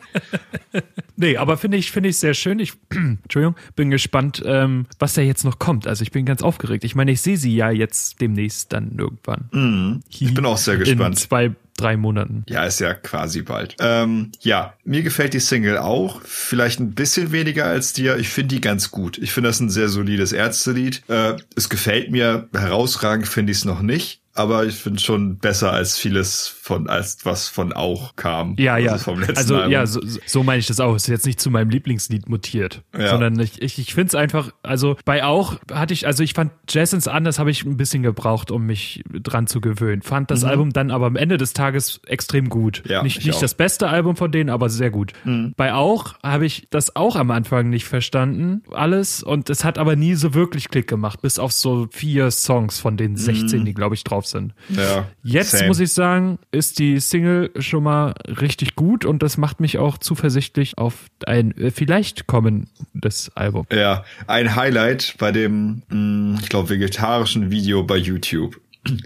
nee, aber finde ich, finde ich sehr schön. Ich, [CLEARS THROAT] Entschuldigung, bin gespannt, ähm, was da jetzt noch kommt. Also ich bin ganz aufgeregt. Ich meine, ich sehe sie ja jetzt demnächst dann irgendwann. Mhm. Ich bin auch sehr In gespannt. zwei, drei Monaten. Ja, ist ja quasi bald. Ähm, ja, mir gefällt die Single auch. Vielleicht ein bisschen weniger als dir. Ich finde die ganz gut. Ich finde das ein sehr solides Ärztelied. Äh, es gefällt mir. Herausragend finde ich es noch nicht. Aber ich finde schon besser als vieles von, als was von auch kam. Ja, ja. Also also ja, so, so meine ich das auch. Ist jetzt nicht zu meinem Lieblingslied mutiert, Ja. sondern ich, ich, ich finde es einfach, also bei auch hatte ich, also ich fand Jazzens anders habe ich ein bisschen gebraucht, um mich dran zu gewöhnen. Fand das Album dann aber am Ende des Tages extrem gut. Mhm. Ja, nicht ich nicht auch. Mhm. das beste Album von denen, aber sehr gut. Bei auch habe ich das auch am Anfang nicht verstanden, alles. Und es hat aber nie so wirklich Klick gemacht, bis auf so vier Songs von den 16, die glaube ich drauf sind. ja, Jetzt same. muss ich sagen, ist die Single schon mal richtig gut und das macht mich auch zuversichtlich auf ein äh, vielleicht kommendes Album. Ja, ein Highlight bei dem, mh, ich glaube, vegetarischen Video bei YouTube.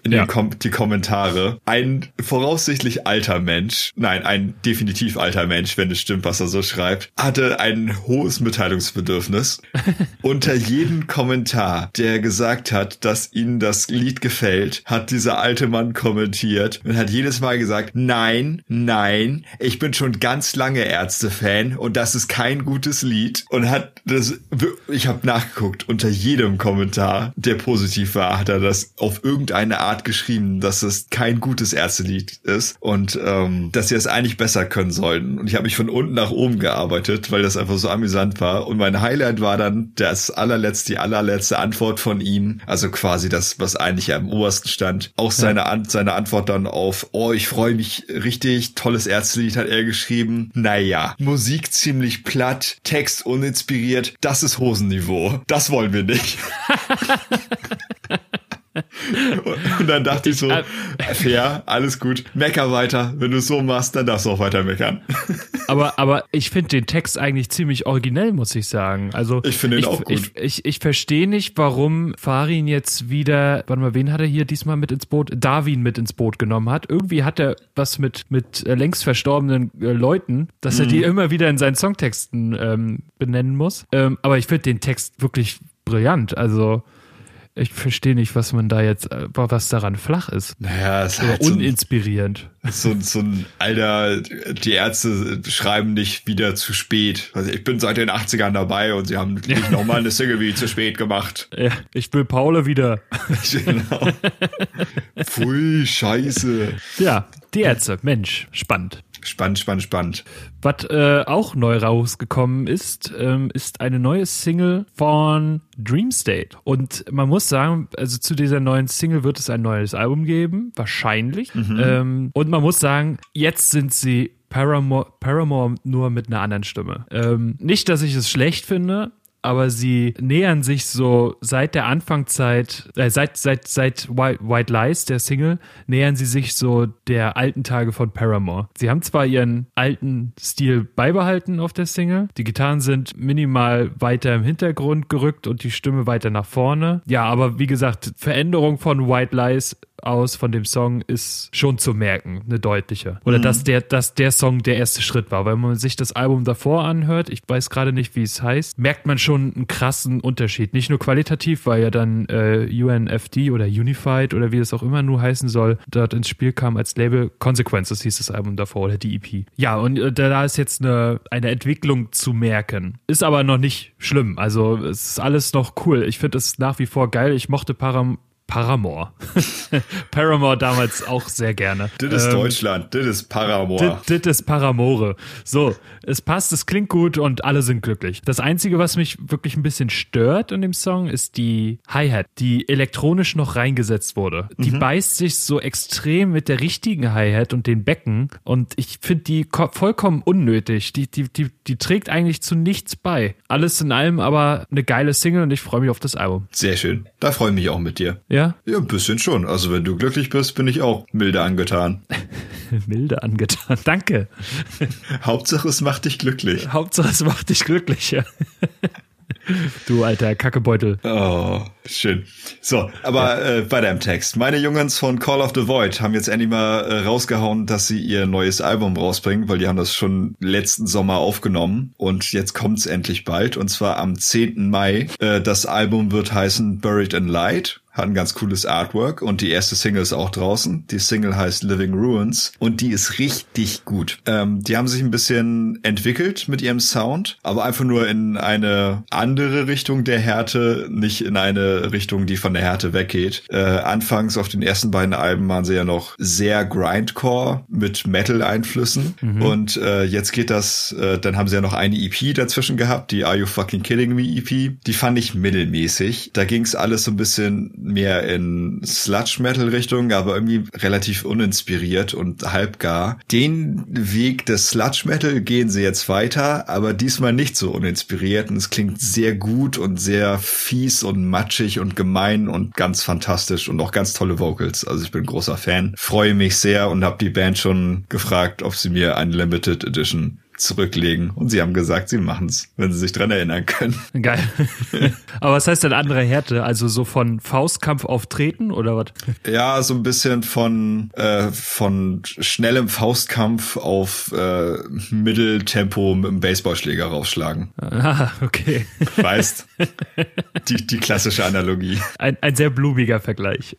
In Ja. den Kom die Kommentare. Ein voraussichtlich alter Mensch, nein, ein definitiv alter Mensch, wenn es stimmt, was er so schreibt, hatte ein hohes Mitteilungsbedürfnis. [LAUGHS] Unter jeden Kommentar, der gesagt hat, dass ihnen das Lied gefällt, hat dieser alte Mann kommentiert und hat jedes Mal gesagt, nein, nein, ich bin schon ganz lange Ärzte-Fan und das ist kein gutes Lied und hat das, ich habe nachgeguckt, unter jedem Kommentar, der positiv war, hat er das auf irgendeine Art geschrieben, dass es kein gutes Ärztelied ist und ähm, dass sie es eigentlich besser können sollten. Und ich habe mich von unten nach oben gearbeitet, weil das einfach so amüsant war. Und mein Highlight war dann das allerletzte, die allerletzte Antwort von ihm, also quasi das, was eigentlich am obersten stand. Auch seine, An seine Antwort dann auf, oh, ich freue mich richtig, tolles Ärztelied hat er geschrieben. Naja, Musik ziemlich platt, Text uninspiriert, das ist Hosenniveau. Das wollen wir nicht. [LAUGHS] Und dann dachte ich so, fair, alles gut, mecker weiter. Wenn du es so machst, dann darfst du auch weiter meckern. Aber, aber ich finde den Text eigentlich ziemlich originell, muss ich sagen. Also Ich finde ihn ich, auch gut. Ich, ich, ich verstehe nicht, warum Farin jetzt wieder, warte mal, wen hat er hier diesmal mit ins Boot? Darwin mit ins Boot genommen hat. Irgendwie hat er was mit, mit äh, längst verstorbenen äh, Leuten, dass er Mhm. die immer wieder in seinen Songtexten ähm, benennen muss. Ähm, aber ich finde den Text wirklich brillant. Also ich verstehe nicht, was man da jetzt, äh, was daran flach ist. Naja, es ist halt uninspirierend. so, ein- so ein alter, die Ärzte schreiben nicht wieder zu spät. Also ich bin seit den 80ern dabei und sie haben nicht nochmal eine Single wie zu spät gemacht. Ja, ich will Paula wieder. [LAUGHS] genau. Pfui, scheiße. Ja, die Ärzte, Mensch, spannend. Spannend, spannend, spannend. Was äh, auch neu rausgekommen ist, ähm, ist eine neue Single von Dream State. Und man muss sagen, also zu dieser neuen Single wird es ein neues Album geben, wahrscheinlich. Ähm, und man muss sagen, jetzt sind sie Paramore, Paramore nur mit einer anderen Stimme. Ähm, nicht, dass ich es schlecht finde, aber sie nähern sich so seit der Anfangszeit, äh, seit, seit, seit White, White Lies, der Single, nähern sie sich so der alten Tage von Paramore. Sie haben zwar ihren alten Stil beibehalten auf der Single, die Gitarren sind minimal weiter im Hintergrund gerückt und die Stimme weiter nach vorne. Ja, aber wie gesagt, Veränderung von White Lies aus von dem Song ist schon zu merken, eine deutliche. Oder dass der, dass der Song der erste Schritt war. Weil wenn man sich das Album davor anhört, ich weiß gerade nicht, wie es heißt, merkt man schon schon einen krassen Unterschied. Nicht nur qualitativ, weil ja dann äh, UNFD oder Unified oder wie es auch immer nur heißen soll, dort ins Spiel kam als Label. Consequences hieß das Album davor oder die EP. Ja, und äh, da ist jetzt eine, eine Entwicklung zu merken. Ist aber noch nicht schlimm. Also es ist alles noch cool. Ich finde es nach wie vor geil. Ich mochte Param Paramore. [LAUGHS] Paramore damals auch sehr gerne. Das ist ähm, Deutschland, das ist Paramore. Das ist Paramore. So, es passt, es klingt gut und alle sind glücklich. Das Einzige, was mich wirklich ein bisschen stört in dem Song, ist die Hi-Hat, die elektronisch noch reingesetzt wurde. Die mhm. beißt sich so extrem mit der richtigen Hi-Hat und den Becken und ich finde die vollkommen unnötig. Die, die, die, die trägt eigentlich zu nichts bei. Alles in allem aber eine geile Single und ich freue mich auf das Album. Sehr schön. Da freue ich mich auch mit dir. Ja? Ja, ein bisschen schon. Also wenn du glücklich bist, bin ich auch milde angetan. [LAUGHS] milde angetan. Danke. [LAUGHS] Hauptsache es macht dich glücklich. Hauptsache es macht dich glücklich, ja. [LAUGHS] Du alter Kackebeutel. Oh, schön. So, aber ja. äh, bei deinem Text. Meine Jungs von Call of the Void haben jetzt endlich mal äh, rausgehauen, dass sie ihr neues Album rausbringen, weil die haben das schon letzten Sommer aufgenommen und jetzt kommt's endlich bald und zwar am 10. Mai. Äh, das Album wird heißen Buried in Light hat ein ganz cooles Artwork und die erste Single ist auch draußen. Die Single heißt Living Ruins und die ist richtig gut. Ähm, die haben sich ein bisschen entwickelt mit ihrem Sound, aber einfach nur in eine andere Richtung der Härte, nicht in eine Richtung, die von der Härte weggeht. Äh, anfangs auf den ersten beiden Alben waren sie ja noch sehr Grindcore mit Metal-Einflüssen mhm. und äh, jetzt geht das, äh, dann haben sie ja noch eine EP dazwischen gehabt, die Are You Fucking Kidding Me EP. Die fand ich mittelmäßig. Da ging es alles so ein bisschen mehr in Sludge-Metal-Richtung, aber irgendwie relativ uninspiriert und halbgar. Den Weg des Sludge-Metal gehen sie jetzt weiter, aber diesmal nicht so uninspiriert und es klingt sehr gut und sehr fies und matschig und gemein und ganz fantastisch und auch ganz tolle Vocals. Also ich bin großer Fan, freue mich sehr und habe die Band schon gefragt, ob sie mir eine Limited Edition zurücklegen. Und sie haben gesagt, sie machen es, wenn sie sich dran erinnern können. [LAUGHS] Geil. [LAUGHS] Aber was heißt denn andere Härte? Also so von Faustkampf auftreten oder was? Ja, so ein bisschen von, äh, von schnellem Faustkampf auf äh, Mitteltempo mit dem Baseballschläger rausschlagen. [LAUGHS] Ah, okay. Weißt, die, die klassische Analogie. Ein, ein sehr blumiger Vergleich.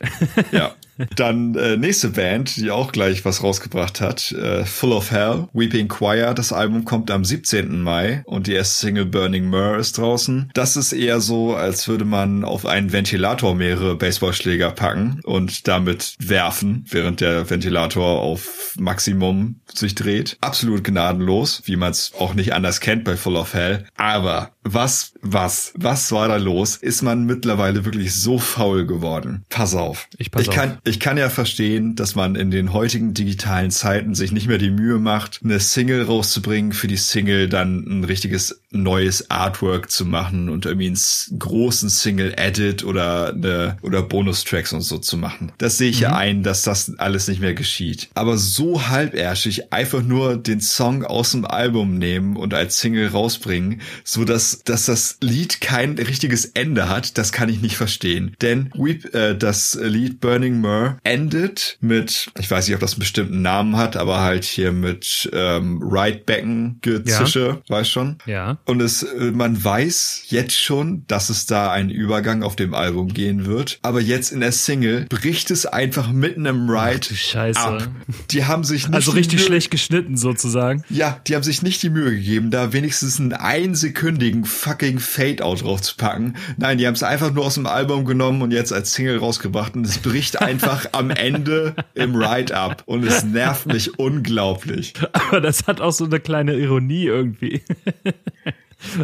Ja. Dann äh, nächste Band, die auch gleich was rausgebracht hat, äh, Full of Hell, Weeping Choir. Das Album kommt am 17. Mai und die erste Single Burning Myrrh ist draußen. Das ist eher so, als würde man auf einen Ventilator mehrere Baseballschläger packen und damit werfen, während der Ventilator auf Maximum sich dreht. Absolut gnadenlos, wie man es auch nicht anders kennt bei Full of Hell. Aber was, was, was war da los? Ist man mittlerweile wirklich so faul geworden? Pass auf. Ich pass ich auf. Kann, ich kann ja verstehen, dass man in den heutigen digitalen Zeiten sich nicht mehr die Mühe macht, eine Single rauszubringen, für die Single dann ein richtiges neues Artwork zu machen und irgendwie einen großen Single-Edit oder eine, oder Bonustracks und so zu machen. Das sehe ich mhm. ja ein, dass das alles nicht mehr geschieht. Aber so halbärschig einfach nur den Song aus dem Album nehmen und als Single rausbringen, so dass, dass das Lied kein richtiges Ende hat, das kann ich nicht verstehen. Denn Weep, äh, das Lied Burning Myrrh endet mit, ich weiß nicht, ob das einen bestimmten Namen hat, aber halt hier mit ähm, Right Becken Gezische, ja. weiß schon. Ja. Und es, äh, man weiß jetzt schon, dass es da einen Übergang auf dem Album gehen wird. Aber jetzt in der Single bricht es einfach mitten im Ride Ach, Scheiße. ab. Die haben sich nicht also richtig schlecht geschnitten sozusagen. Ja, die haben sich nicht die Mühe gegeben, da wenigstens einen einsekündigen fucking Fade-Out drauf zu packen. Nein, die haben es einfach nur aus dem Album genommen und jetzt als Single rausgebracht und es bricht einfach am Ende im Ride ab und es nervt mich unglaublich. Aber das hat auch so eine kleine Ironie irgendwie.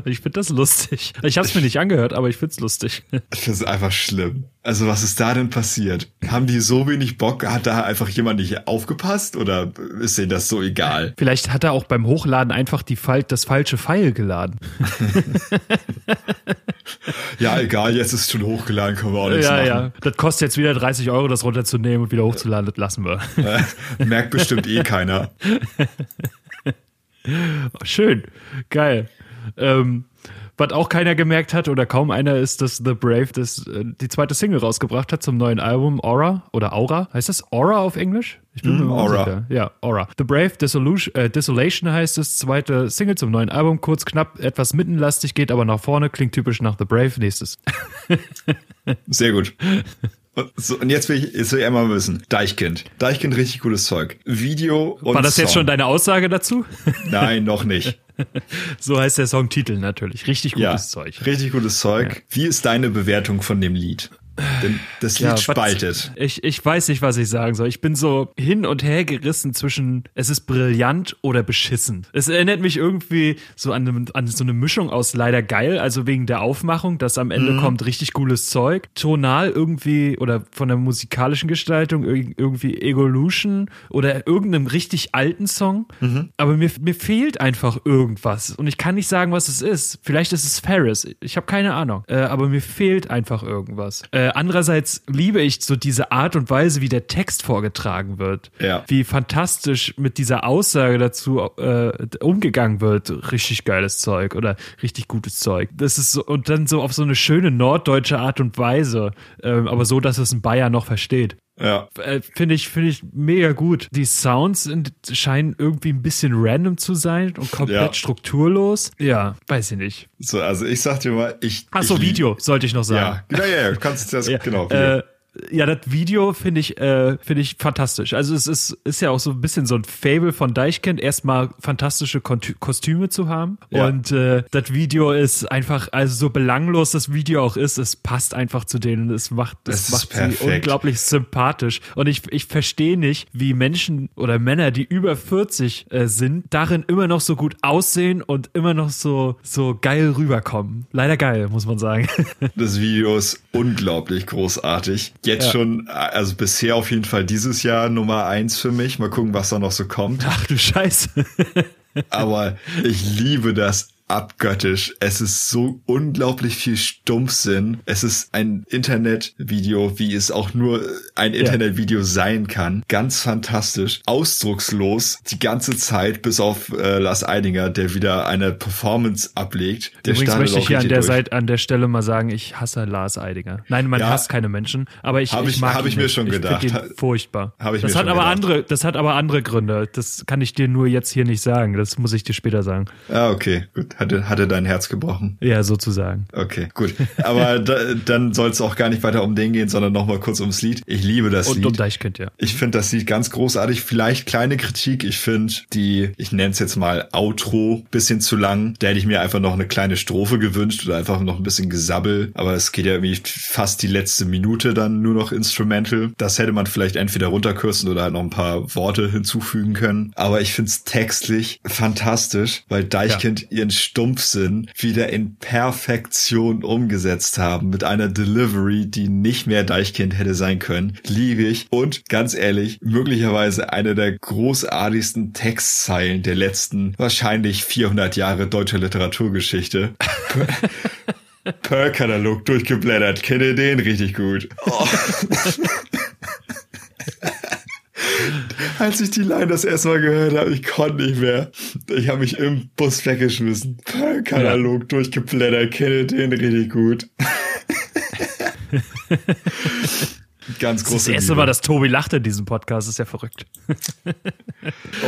Ich finde das lustig. Ich habe es mir nicht angehört, aber ich find's lustig. Ich finde es einfach schlimm. Also was ist da denn passiert? Haben die so wenig Bock? Hat da einfach jemand nicht aufgepasst oder ist denen das so egal? Vielleicht hat er auch beim Hochladen einfach die Fal das falsche Pfeil geladen. [LAUGHS] ja, egal, jetzt ist es schon hochgeladen, können wir auch nichts ja, machen. Ja, das kostet jetzt wieder 30 Euro, das runterzunehmen und wieder hochzuladen, das lassen wir. [LAUGHS] Merkt bestimmt eh keiner. [LAUGHS] Schön, geil. Ähm, Was auch keiner gemerkt hat oder kaum einer ist, dass The Brave das, äh, die zweite Single rausgebracht hat zum neuen Album Aura oder Aura. Heißt das Aura auf Englisch? Ich bin mm, mir Aura. Unsicher. Ja, Aura. The Brave Dissolution, äh, Desolation heißt es, zweite Single zum neuen Album. Kurz, knapp, etwas mittenlastig, geht aber nach vorne, klingt typisch nach The Brave. Nächstes. [LAUGHS] Sehr gut. So, und jetzt will ich, jetzt will ich einmal wissen. Deichkind. Deichkind, richtig gutes Zeug. Video und War das Song. jetzt schon deine Aussage dazu? [LAUGHS] Nein, noch nicht. [LAUGHS] so heißt der Songtitel natürlich. Richtig gutes ja, Zeug. Richtig gutes Zeug. Ja. Wie ist deine Bewertung von dem Lied? Denn das Lied ja, spaltet. Ich, ich weiß nicht, was ich sagen soll. Ich bin so hin und her gerissen zwischen es ist brillant oder beschissen. Es erinnert mich irgendwie so an, an so eine Mischung aus leider geil, also wegen der Aufmachung, dass am Ende mhm. kommt richtig cooles Zeug. Tonal irgendwie oder von der musikalischen Gestaltung irgendwie Evolution oder irgendeinem richtig alten Song. Mhm. Aber mir, mir fehlt einfach irgendwas. Und ich kann nicht sagen, was es ist. Vielleicht ist es Ferris. Ich habe keine Ahnung. Äh, aber mir fehlt einfach irgendwas. Äh, äh, andererseits liebe ich so diese Art und Weise, wie der Text vorgetragen wird. Ja. Wie fantastisch mit dieser Aussage dazu äh, umgegangen wird. Richtig geiles Zeug oder richtig gutes Zeug. Das ist so, und dann so auf so eine schöne norddeutsche Art und Weise, äh, aber so, dass es ein Bayer noch versteht. Ja. Äh, Finde ich, finde ich mega gut. Die Sounds sind, scheinen irgendwie ein bisschen random zu sein und komplett ja. strukturlos. Ja, weiß ich nicht. So, also ich sag dir mal, ich. Ach so, Video, sollte ich noch sagen. Ja, ja, ja, du kannst das, [LAUGHS] ja. genau. Video. Äh, ja, das Video finde ich, äh, finde ich fantastisch. Also es ist, ist ja auch so ein bisschen so ein Fable von Deichkind, erstmal fantastische Kostüme zu haben. Ja. Und äh, das Video ist einfach, also so belanglos das Video auch ist, es passt einfach zu denen. Es macht, es macht sie unglaublich sympathisch. Und ich, ich verstehe nicht, wie Menschen oder Männer, die über 40 äh, sind, darin immer noch so gut aussehen und immer noch so, so geil rüberkommen. Leider geil, muss man sagen. [LAUGHS] Das Video ist unglaublich großartig jetzt ja. schon, also bisher auf jeden Fall dieses Jahr Nummer eins für mich. Mal gucken, was da noch so kommt. Ach du Scheiße. Aber ich liebe das abgöttisch. Es ist so unglaublich viel Stumpfsinn. Es ist ein Internetvideo, wie es auch nur ein Internetvideo sein kann. Ganz fantastisch. Ausdruckslos die ganze Zeit, bis auf äh, Lars Eidinger, der wieder eine Performance ablegt. Der Übrigens möchte ich hier an der, Seite, an der Stelle mal sagen, ich hasse Lars Eidinger. Nein, man ja, hasst keine Menschen, aber ich, hab ich, ich mag Hab ich mir schon gedacht. Ich furchtbar. Hab ich das mir hat schon aber gedacht. andere, das hat aber andere Gründe. Das kann ich dir nur jetzt hier nicht sagen. Das muss ich dir später sagen. Ah, okay, gut hatte, hatte dein Herz gebrochen. Ja, sozusagen. Okay, gut. Aber [LAUGHS] da, dann soll es auch gar nicht weiter um den gehen, sondern nochmal kurz ums Lied. Ich liebe das Und Lied. um Deichkind, ja. Ich finde das Lied ganz großartig. Vielleicht kleine Kritik. Ich finde die, ich nenne es jetzt mal Outro, bisschen zu lang. Da hätte ich mir einfach noch eine kleine Strophe gewünscht oder einfach noch ein bisschen Gesabbel. Aber es geht ja irgendwie fast die letzte Minute dann nur noch Instrumental. Das hätte man vielleicht entweder runterkürzen oder halt noch ein paar Worte hinzufügen können. Aber ich finde es textlich fantastisch, weil Deichkind ja ihren Stumpfsinn wieder in Perfektion umgesetzt haben mit einer Delivery, die nicht mehr Deichkind hätte sein können. Liebe ich. Und ganz ehrlich, möglicherweise eine der großartigsten Textzeilen der letzten wahrscheinlich 400 Jahre deutscher Literaturgeschichte. [LAUGHS] Pearl-Katalog durchgeblättert. Kennt ihr den? Richtig gut. Oh. [LAUGHS] [LAUGHS] Als ich die Line das erste Mal gehört habe, ich konnte nicht mehr. Ich habe mich im Bus weggeschmissen. Katalog ja. durchgeblättert, kenne den richtig gut. [LAUGHS] Ganz große Das erste Liebe. Mal, dass Tobi lacht in diesem Podcast, ist ja verrückt. oh.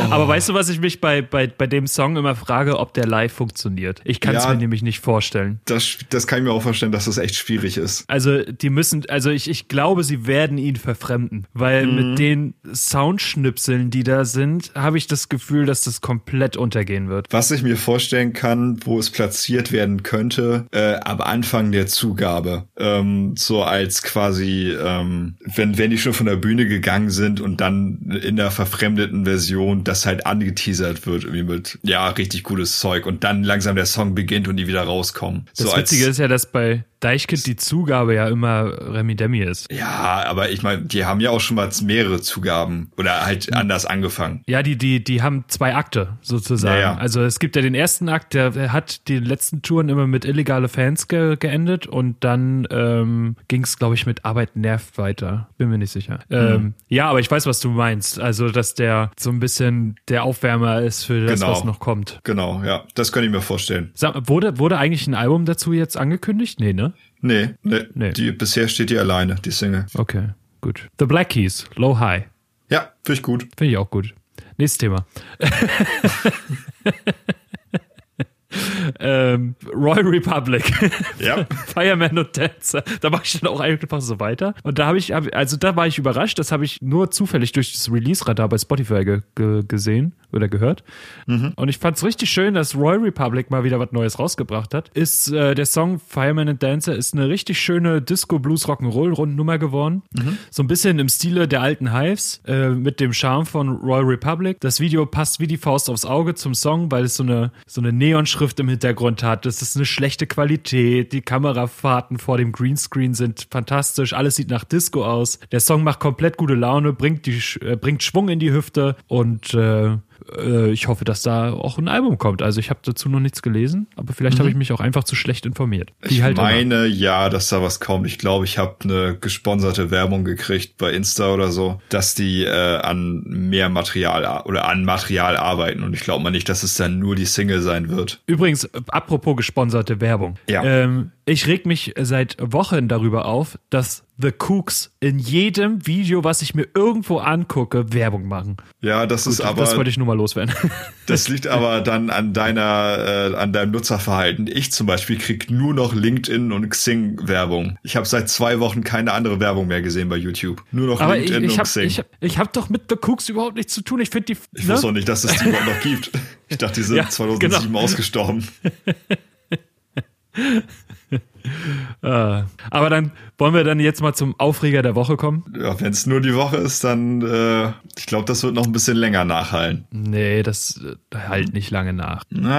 Aber weißt du, was ich mich bei, bei, bei dem Song immer frage, ob der live funktioniert? Ich kann es ja, mir nämlich nicht vorstellen. Das, das kann ich mir auch vorstellen, dass das echt schwierig ist. Also, die müssen, also ich, ich glaube, sie werden ihn verfremden, weil mhm. mit den Soundschnipseln, die da sind, habe ich das Gefühl, dass das komplett untergehen wird. Was ich mir vorstellen kann, wo es platziert werden könnte, äh, am Anfang der Zugabe, ähm, so als quasi, ähm, wenn, wenn die schon von der Bühne gegangen sind und dann in der verfremdeten Version das halt angeteasert wird, irgendwie mit, ja, richtig cooles Zeug und dann langsam der Song beginnt und die wieder rauskommen. Das so Witzige ist ja, dass bei, Deichkind die Zugabe ja immer Remi Demi ist. Ja, aber ich meine, die haben ja auch schon mal mehrere Zugaben oder halt anders angefangen. Ja, die, die, die haben zwei Akte sozusagen. Ja, ja. Also es gibt ja den ersten Akt, der hat die letzten Touren immer mit illegale Fans ge geendet und dann ähm, ging es, glaube ich, mit Arbeit nervt weiter. Bin mir nicht sicher. Ähm, ja, aber ich weiß, was du meinst. Also, dass der so ein bisschen der Aufwärmer ist für das, Genau. was noch kommt. Genau, ja, das könnte ich mir vorstellen. Sag, wurde, wurde eigentlich ein Album dazu jetzt angekündigt? Nee, ne? Nee, nee, Nee. Die, bisher steht die alleine, die Single. Okay, gut. The Black Keys, Low High. Ja, finde ich gut. Finde ich auch gut. Nächstes Thema. [LAUGHS] ähm, Royal Republic. [LAUGHS] Ja. Fireman und Dancer. Da mache ich dann auch einfach so weiter. Und da habe ich, also da war ich überrascht. Das habe ich nur zufällig durch das Release-Radar bei Spotify ge ge gesehen oder gehört. Und ich fand es richtig schön, dass Royal Republic mal wieder was Neues rausgebracht hat. Ist äh, der Song Fireman and Dancer ist eine richtig schöne Disco Blues Rock'n'Roll Rundnummer geworden. So ein bisschen im Stile der alten Hives äh, mit dem Charme von Royal Republic. Das Video passt wie die Faust aufs Auge zum Song, weil es so eine so eine Neonschrift im Hintergrund hat. Das ist eine schlechte Qualität. Die Kamerafahrten vor dem Greenscreen sind fantastisch. Alles sieht nach Disco aus. Der Song macht komplett gute Laune, bringt die äh, bringt Schwung in die Hüfte und äh, äh, ich hoffe, dass da auch ein Album kommt. Also ich habe dazu noch nichts gelesen, aber vielleicht habe ich mich auch einfach zu schlecht informiert. Wie Ich halt immer. meine ja, dass da was kommt. Ich glaube, ich habe eine gesponserte Werbung gekriegt bei Insta oder so, dass die äh, an mehr Material oder an Material arbeiten. Und ich glaube mal nicht, dass es dann nur die Single sein wird. Übrigens, äh, apropos gesponserte Werbung. Ja. Ähm, ich reg mich seit Wochen darüber auf, dass The Cooks in jedem Video, was ich mir irgendwo angucke, Werbung machen. Ja, das ist aber das wollte ich nur mal loswerden. [LAUGHS] Das liegt aber dann an deiner, äh, an deinem Nutzerverhalten. Ich zum Beispiel krieg nur noch LinkedIn und Xing Werbung. Ich habe seit zwei Wochen keine andere Werbung mehr gesehen bei YouTube. Nur noch Aber ich, LinkedIn ich und habe Xing. ich hab, ich hab doch mit The Cooks überhaupt nichts zu tun. Ich finde die. ich ne? wusste auch nicht, dass es die überhaupt noch gibt. [LAUGHS] Ich dachte, die sind Ja, 2007 genau. ausgestorben. [LAUGHS] Äh, [LAUGHS] aber dann wollen wir dann jetzt mal zum Aufreger der Woche kommen. Ja, wenn es nur die Woche ist, dann äh, ich glaube, das wird noch ein bisschen länger nachhallen. Nee, das äh, halt nicht lange nach. Na,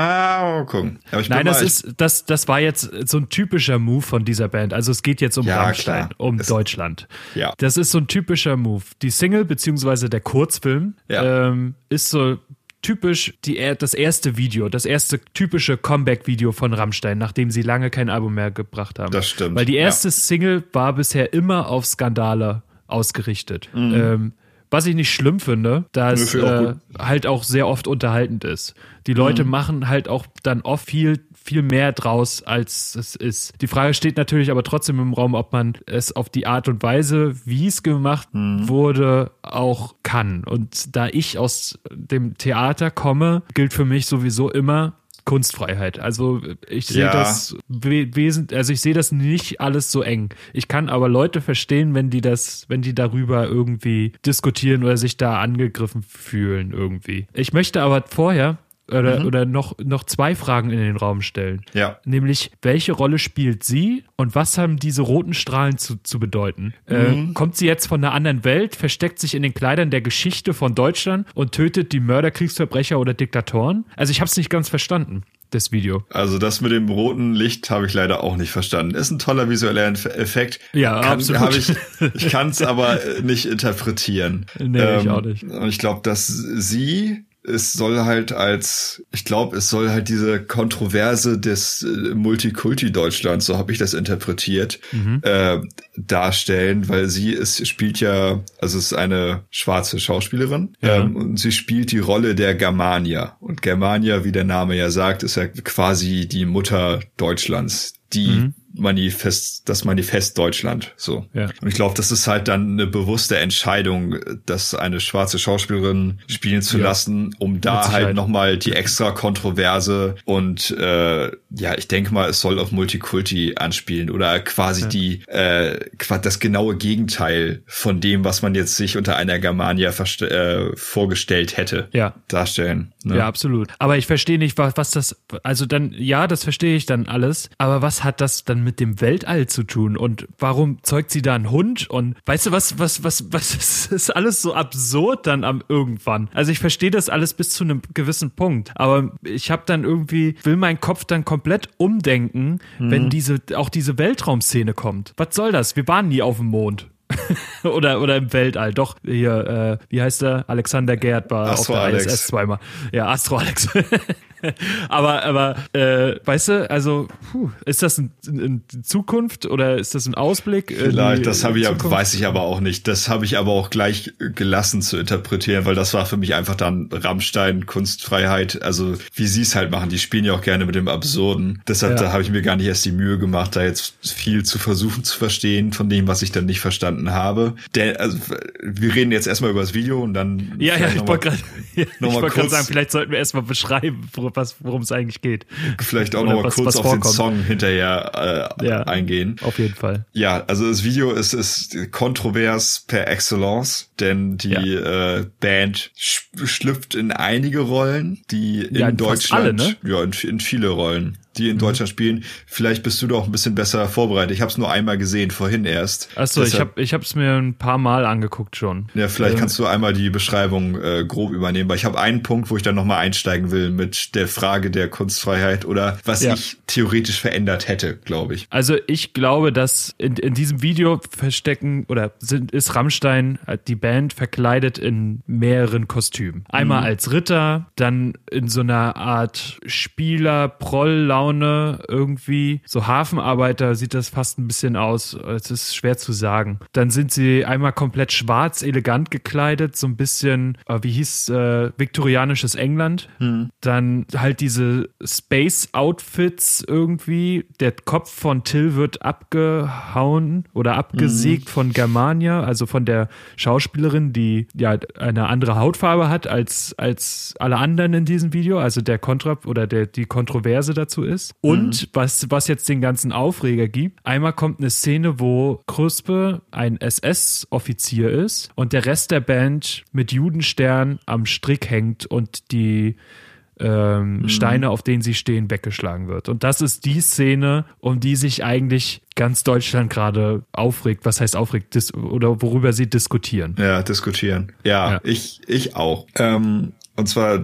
mal gucken. Nein, das ist, das, das war jetzt so ein typischer Move von dieser Band. Also es geht jetzt um Ja, Rammstein, klar. um Es- Deutschland. Ja. Das ist so ein typischer Move. Die Single beziehungsweise der Kurzfilm Ja. ähm, ist so typisch die, das erste Video, das erste typische Comeback-Video von Rammstein, nachdem sie lange kein Album mehr gebracht haben. Das stimmt, Weil die ja. erste Single war bisher immer auf Skandale ausgerichtet. Ähm, was ich nicht schlimm finde, da es Mhm. Äh, halt auch sehr oft unterhaltend ist. Die Leute Mhm. machen halt auch dann oft viel, viel mehr draus, als es ist. Die Frage steht natürlich aber trotzdem im Raum, ob man es auf die Art und Weise, wie es gemacht Mhm. wurde, auch kann. Und da ich aus dem Theater komme, gilt für mich sowieso immer, Kunstfreiheit. Also ich sehe Ja. das we wesentlich, also ich sehe das nicht alles so eng. Ich kann aber Leute verstehen, wenn die das, wenn die darüber irgendwie diskutieren oder sich da angegriffen fühlen irgendwie. Ich möchte aber vorher oder, oder noch, noch zwei Fragen in den Raum stellen. Ja. Nämlich, welche Rolle spielt sie und was haben diese roten Strahlen zu, zu bedeuten? Äh, kommt sie jetzt von einer anderen Welt, versteckt sich in den Kleidern der Geschichte von Deutschland und tötet die Mörder, Kriegsverbrecher oder Diktatoren? Also ich habe es nicht ganz verstanden, das Video. Also das mit dem roten Licht habe ich leider auch nicht verstanden. Ist ein toller visueller Effekt. Ja, kann, absolut. [LAUGHS] Ich, ich kann es [LAUGHS] aber äh, nicht interpretieren. Ähm, Nee, ich auch nicht. Und ich glaube, dass sie es soll halt als, ich glaube, es soll halt diese Kontroverse des äh, Multikulti Deutschlands, so habe ich das interpretiert, Mhm. äh, darstellen, weil sie ist, spielt ja, also es ist eine schwarze Schauspielerin Ja. ähm, und sie spielt die Rolle der Germania. Und Germania, wie der Name ja sagt, ist ja quasi die Mutter Deutschlands, die Mhm. Manifest, das Manifest Deutschland, so. Ja. Und ich glaube, das ist halt dann eine bewusste Entscheidung, das eine schwarze Schauspielerin spielen zu Ja. lassen, um da halt nochmal die extra Kontroverse und äh, ja, ich denke mal, es soll auf Multikulti anspielen oder quasi die äh, das genaue Gegenteil von dem, was man jetzt sich unter einer Germania äh, vorgestellt hätte, Ja. darstellen. Ne? Ja, absolut. Aber ich verstehe nicht, was, was das, also dann, ja, das verstehe ich dann alles, aber was hat das dann dann mit dem Weltall zu tun? Und warum zeugt sie da einen Hund? Und weißt du was, was, was, was [LAUGHS] ist, ist alles so absurd dann am irgendwann? Also ich verstehe das alles bis zu einem gewissen Punkt, aber ich habe dann irgendwie, will mein Kopf dann komplett umdenken, mhm. wenn diese, auch diese Weltraumszene kommt. Was soll das? Wir waren nie auf dem Mond. [LAUGHS] oder, oder im Weltall. Doch, hier, äh, wie heißt der? Alexander Gerd war Astro auf der Alex. ISS zweimal. Ja, Astro Alex. [LAUGHS] [LAUGHS] aber, aber, äh, weißt du, also, puh, ist das in, in, Zukunft oder ist das ein Ausblick? Vielleicht, das habe ich, weiß ich aber auch nicht. Das habe ich aber auch gleich gelassen zu interpretieren, weil das war für mich einfach dann Rammstein, Kunstfreiheit, also wie sie es halt machen. Die spielen ja auch gerne mit dem Absurden. Deshalb, ja. da habe ich mir gar nicht erst die Mühe gemacht, da jetzt viel zu versuchen zu verstehen von dem, was ich dann nicht verstanden habe. Der, also, wir reden jetzt erstmal über das Video und dann. Ja, ja, ich wollte gerade [LAUGHS] wollt sagen, vielleicht sollten wir erstmal beschreiben, worum es eigentlich geht. Vielleicht auch noch mal kurz auf vorkommt. den Song hinterher äh, ja, eingehen. Auf jeden Fall. Ja, also das Video ist, ist kontrovers per excellence, denn die ja. äh, Band schlüpft in einige Rollen, die in ja, Deutschland, alle, ne? ja, in, in viele Rollen die in mhm. Deutschland spielen. Vielleicht bist du doch ein bisschen besser vorbereitet. Ich habe es nur einmal gesehen, vorhin erst. Achso, ich habe ich es mir ein paar Mal angeguckt schon. Ja, vielleicht ähm. kannst du einmal die Beschreibung äh, grob übernehmen, weil ich habe einen Punkt, wo ich dann nochmal einsteigen will mit der Frage der Kunstfreiheit oder was ja. ich theoretisch verändert hätte, glaube ich. Also ich glaube, dass in, in diesem Video verstecken oder sind, ist Rammstein, äh, die Band, verkleidet in mehreren Kostümen. Einmal mhm. als Ritter, dann in so einer Art Spieler, Proll, Laune irgendwie. So Hafenarbeiter sieht das fast ein bisschen aus. Es ist schwer zu sagen. Dann sind sie einmal komplett schwarz, elegant gekleidet, so ein bisschen, äh, wie hieß, äh, viktorianisches England. Hm. Dann halt diese Space-Outfits irgendwie. Der Kopf von Till wird abgehauen oder abgesägt hm. von Germania, also von der Schauspielerin, die ja eine andere Hautfarbe hat als, als alle anderen in diesem Video. Also der Kontra oder der, die Kontroverse dazu ist. Und mhm. was, was jetzt den ganzen Aufreger gibt, einmal kommt eine Szene, wo Kruspe ein SS-Offizier ist und der Rest der Band mit Judenstern am Strick hängt und die ähm, mhm. Steine, auf denen sie stehen, weggeschlagen wird. Und das ist die Szene, um die sich eigentlich ganz Deutschland gerade aufregt. Was heißt aufregt? Dis oder worüber sie diskutieren. Ja, diskutieren. Ja, ja. ich, ich auch. Ähm, und zwar,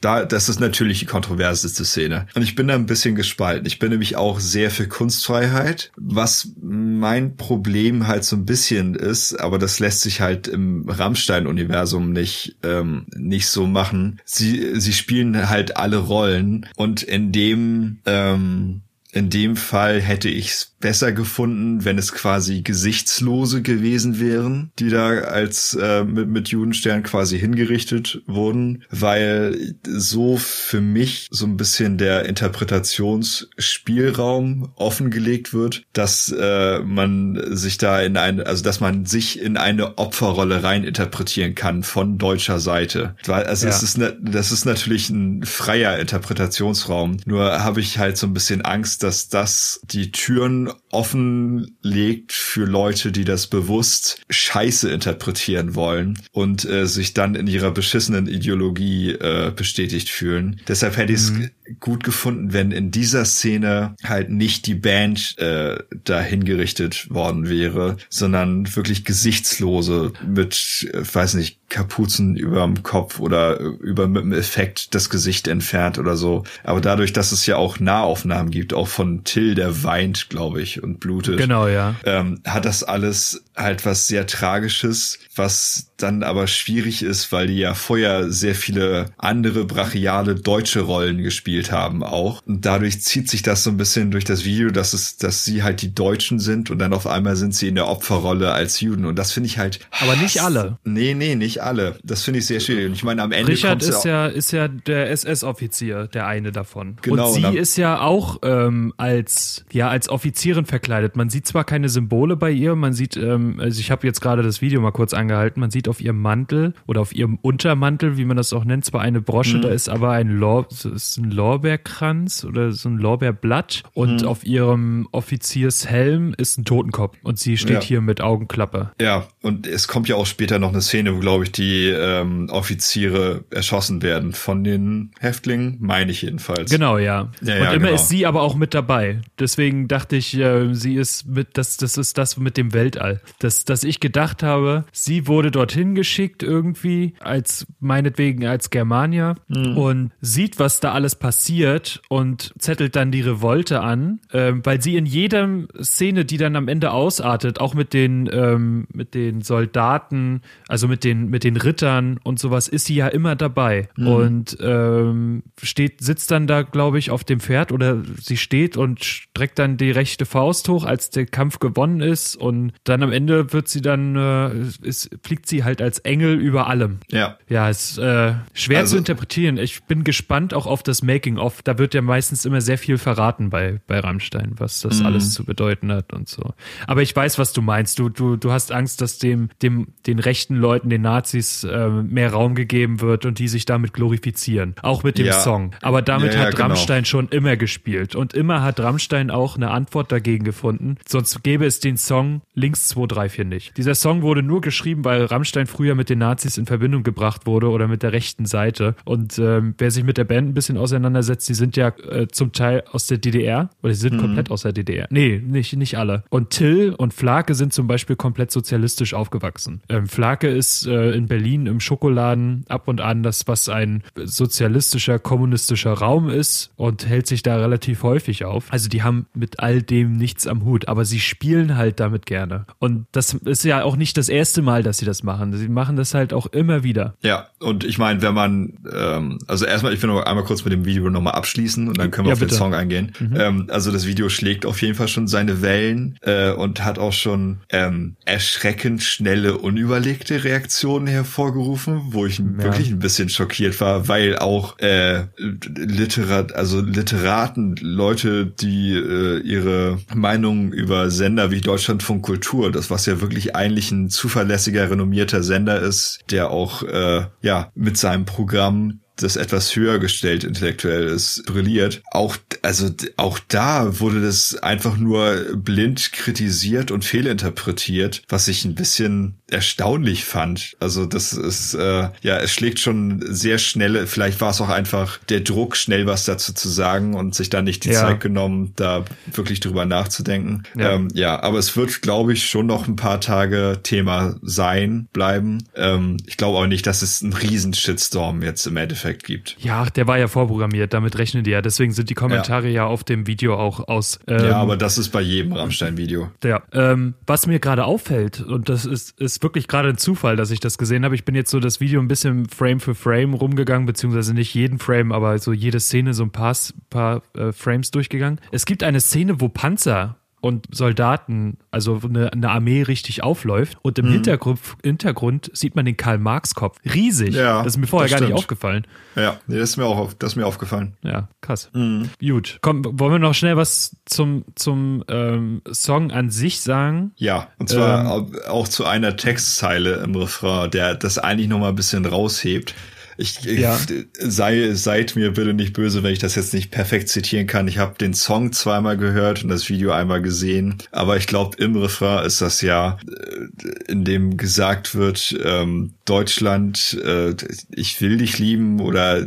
da, das ist natürlich die kontroverseste Szene. Und ich bin da ein bisschen gespalten. Ich bin nämlich auch sehr für Kunstfreiheit. Was mein Problem halt so ein bisschen ist, aber das lässt sich halt im Rammstein-Universum nicht, ähm, nicht so machen. Sie, sie spielen halt alle Rollen und in dem, ähm, in dem Fall hätte ich es besser gefunden, wenn es quasi Gesichtslose gewesen wären, die da als äh, mit, mit Judenstern quasi hingerichtet wurden, weil so für mich so ein bisschen der Interpretationsspielraum offengelegt wird, dass äh, man sich da in eine, also dass man sich in eine Opferrolle rein interpretieren kann von deutscher Seite. Also ja. es ist das ist natürlich ein freier Interpretationsraum. Nur habe ich halt so ein bisschen Angst, dass das die Türen offenlegt für Leute, die das bewusst scheiße interpretieren wollen und äh, sich dann in ihrer beschissenen Ideologie äh, bestätigt fühlen. Deshalb hätte ich es mhm. gut gefunden, wenn in dieser Szene halt nicht die Band äh, da hingerichtet worden wäre, sondern wirklich gesichtslose mit, äh, weiß nicht, Kapuzen überm Kopf oder über mit dem Effekt das Gesicht entfernt oder so. Aber dadurch, dass es ja auch Nahaufnahmen gibt, auch von Till, der weint, glaube ich, und blutet. Genau, ja. Ähm, hat das alles halt was sehr Tragisches, was dann aber schwierig ist, weil die ja vorher sehr viele andere brachiale deutsche Rollen gespielt haben auch. Und dadurch zieht sich das so ein bisschen durch das Video, dass es, dass sie halt die Deutschen sind und dann auf einmal sind sie in der Opferrolle als Juden. Und das finde ich halt. Aber nicht alle. Nee, nee, nicht alle. Das finde ich sehr schwierig. Und ich meine, am Ende. Richard ist ja, ist ja der SS-Offizier, der eine davon. Genau. Und sie ist ja auch ähm, als, ja, als Offizierin verkleidet. Man sieht zwar keine Symbole bei ihr, man sieht, ähm, also ich habe jetzt gerade das Video mal kurz angehalten, man sieht auf ihrem Mantel oder auf ihrem Untermantel, wie man das auch nennt, zwar eine Brosche, mhm. da ist aber ein, Lor ist ein Lorbeerkranz oder so ein Lorbeerblatt und mhm. auf ihrem Offiziershelm ist ein Totenkopf und sie steht ja. hier mit Augenklappe. Ja, und es kommt ja auch später noch eine Szene, wo, glaube ich, die ähm, Offiziere erschossen werden von den Häftlingen, meine ich jedenfalls. Genau, ja. ja und immer genau. ist sie aber auch mit mit dabei. Deswegen dachte ich, äh, sie ist mit, das, das ist das mit dem Weltall. Dass, dass ich gedacht habe, sie wurde dorthin geschickt irgendwie, als meinetwegen als Germania mhm. und sieht, was da alles passiert und zettelt dann die Revolte an, äh, weil sie in jeder Szene, die dann am Ende ausartet, auch mit den, ähm, mit den Soldaten, also mit den, mit den Rittern und sowas, ist sie ja immer dabei. Mhm. Und ähm, steht, sitzt dann da, glaube ich, auf dem Pferd oder sie steht und streckt dann die rechte Faust hoch, als der Kampf gewonnen ist. Und dann am Ende wird sie dann, äh, ist, fliegt sie halt als Engel über allem. Ja. Ja, ist äh, schwer also, zu interpretieren. Ich bin gespannt auch auf das Making-of. Da wird ja meistens immer sehr viel verraten bei, bei Rammstein, was das mhm. alles zu bedeuten hat und so. Aber ich weiß, was du meinst. Du, du, du hast Angst, dass dem, dem, den rechten Leuten, den Nazis, äh, mehr Raum gegeben wird und die sich damit glorifizieren. Auch mit dem ja. Song. Aber damit ja, ja, hat genau. Rammstein schon immer gespielt. Und immer hat Rammstein auch eine Antwort dagegen gefunden. Sonst gäbe es den Song Links 234 nicht. Dieser Song wurde nur geschrieben, weil Rammstein früher mit den Nazis in Verbindung gebracht wurde oder mit der rechten Seite. Und ähm, wer sich mit der Band ein bisschen auseinandersetzt, die sind ja äh, zum Teil aus der DDR oder sie sind mhm. komplett aus der DDR. Nee, nicht, nicht alle. Und Till und Flake sind zum Beispiel komplett sozialistisch aufgewachsen. Ähm, Flake ist äh, in Berlin im Schokoladen ab und an das, was ein sozialistischer, kommunistischer Raum ist und hält sich da relativ häufig auf. Also die haben mit all dem nichts am Hut, aber sie spielen halt damit gerne. Und das ist ja auch nicht das erste Mal, dass sie das machen. Sie machen das halt auch immer wieder. Ja, und ich meine, wenn man, ähm, also erstmal, ich will noch einmal kurz mit dem Video nochmal abschließen und dann können wir ja, auf bitte. den Song eingehen. Mhm. Ähm, also das Video schlägt auf jeden Fall schon seine Wellen äh, und hat auch schon ähm, erschreckend schnelle, unüberlegte Reaktionen hervorgerufen, wo ich ja. wirklich ein bisschen schockiert war, weil auch äh, Literat, also Literaten, Leute, die äh, ihre Meinung über Sender wie Deutschlandfunk Kultur, das was ja wirklich eigentlich ein zuverlässiger, renommierter Sender ist, der auch äh, ja mit seinem Programm das etwas höher gestellt intellektuell ist, brilliert. Auch, also, auch da wurde das einfach nur blind kritisiert und fehlinterpretiert, was ich ein bisschen erstaunlich fand. Also, das ist, äh, ja, es schlägt schon sehr schnell, vielleicht war es auch einfach der Druck, schnell was dazu zu sagen und sich dann nicht die ja. Zeit genommen, da wirklich drüber nachzudenken. Ja, ähm, ja aber es wird, glaube ich, schon noch ein paar Tage Thema sein, bleiben. Ähm, ich glaube auch nicht, dass es einen riesen Shitstorm jetzt im Endeffekt Endeffekt gibt. Ja, der war ja vorprogrammiert, damit rechnen die ja. Deswegen sind die Kommentare ja, ja auf dem Video auch aus. Ähm, ja, aber das ist bei jedem Rammstein-Video. Ja, ähm, was mir gerade auffällt, und das ist, ist wirklich gerade ein Zufall, dass ich das gesehen habe. Ich bin jetzt so das Video ein bisschen Frame für Frame rumgegangen, beziehungsweise nicht jeden Frame, aber so jede Szene so ein paar, paar äh, Frames durchgegangen. Es gibt eine Szene, wo Panzer und Soldaten, also eine, eine Armee richtig aufläuft. Und im mhm. Hintergrund, Hintergrund sieht man den Karl-Marx-Kopf. Riesig. Ja, das ist mir vorher gar nicht aufgefallen. Ja, nee, das ist mir auch auf, das ist mir aufgefallen. Ja, krass. Mhm. Gut. Komm, wollen wir noch schnell was zum, zum ähm, Song an sich sagen? Ja, und zwar ähm, auch zu einer Textzeile im Refrain, der das eigentlich noch mal ein bisschen raushebt. Ich, ja. sei, seid mir bitte nicht böse, wenn ich das jetzt nicht perfekt zitieren kann. Ich habe den Song zweimal gehört und das Video einmal gesehen, aber ich glaube, im Refrain ist das ja, äh, in dem gesagt wird, ähm, Deutschland, äh, ich will dich lieben oder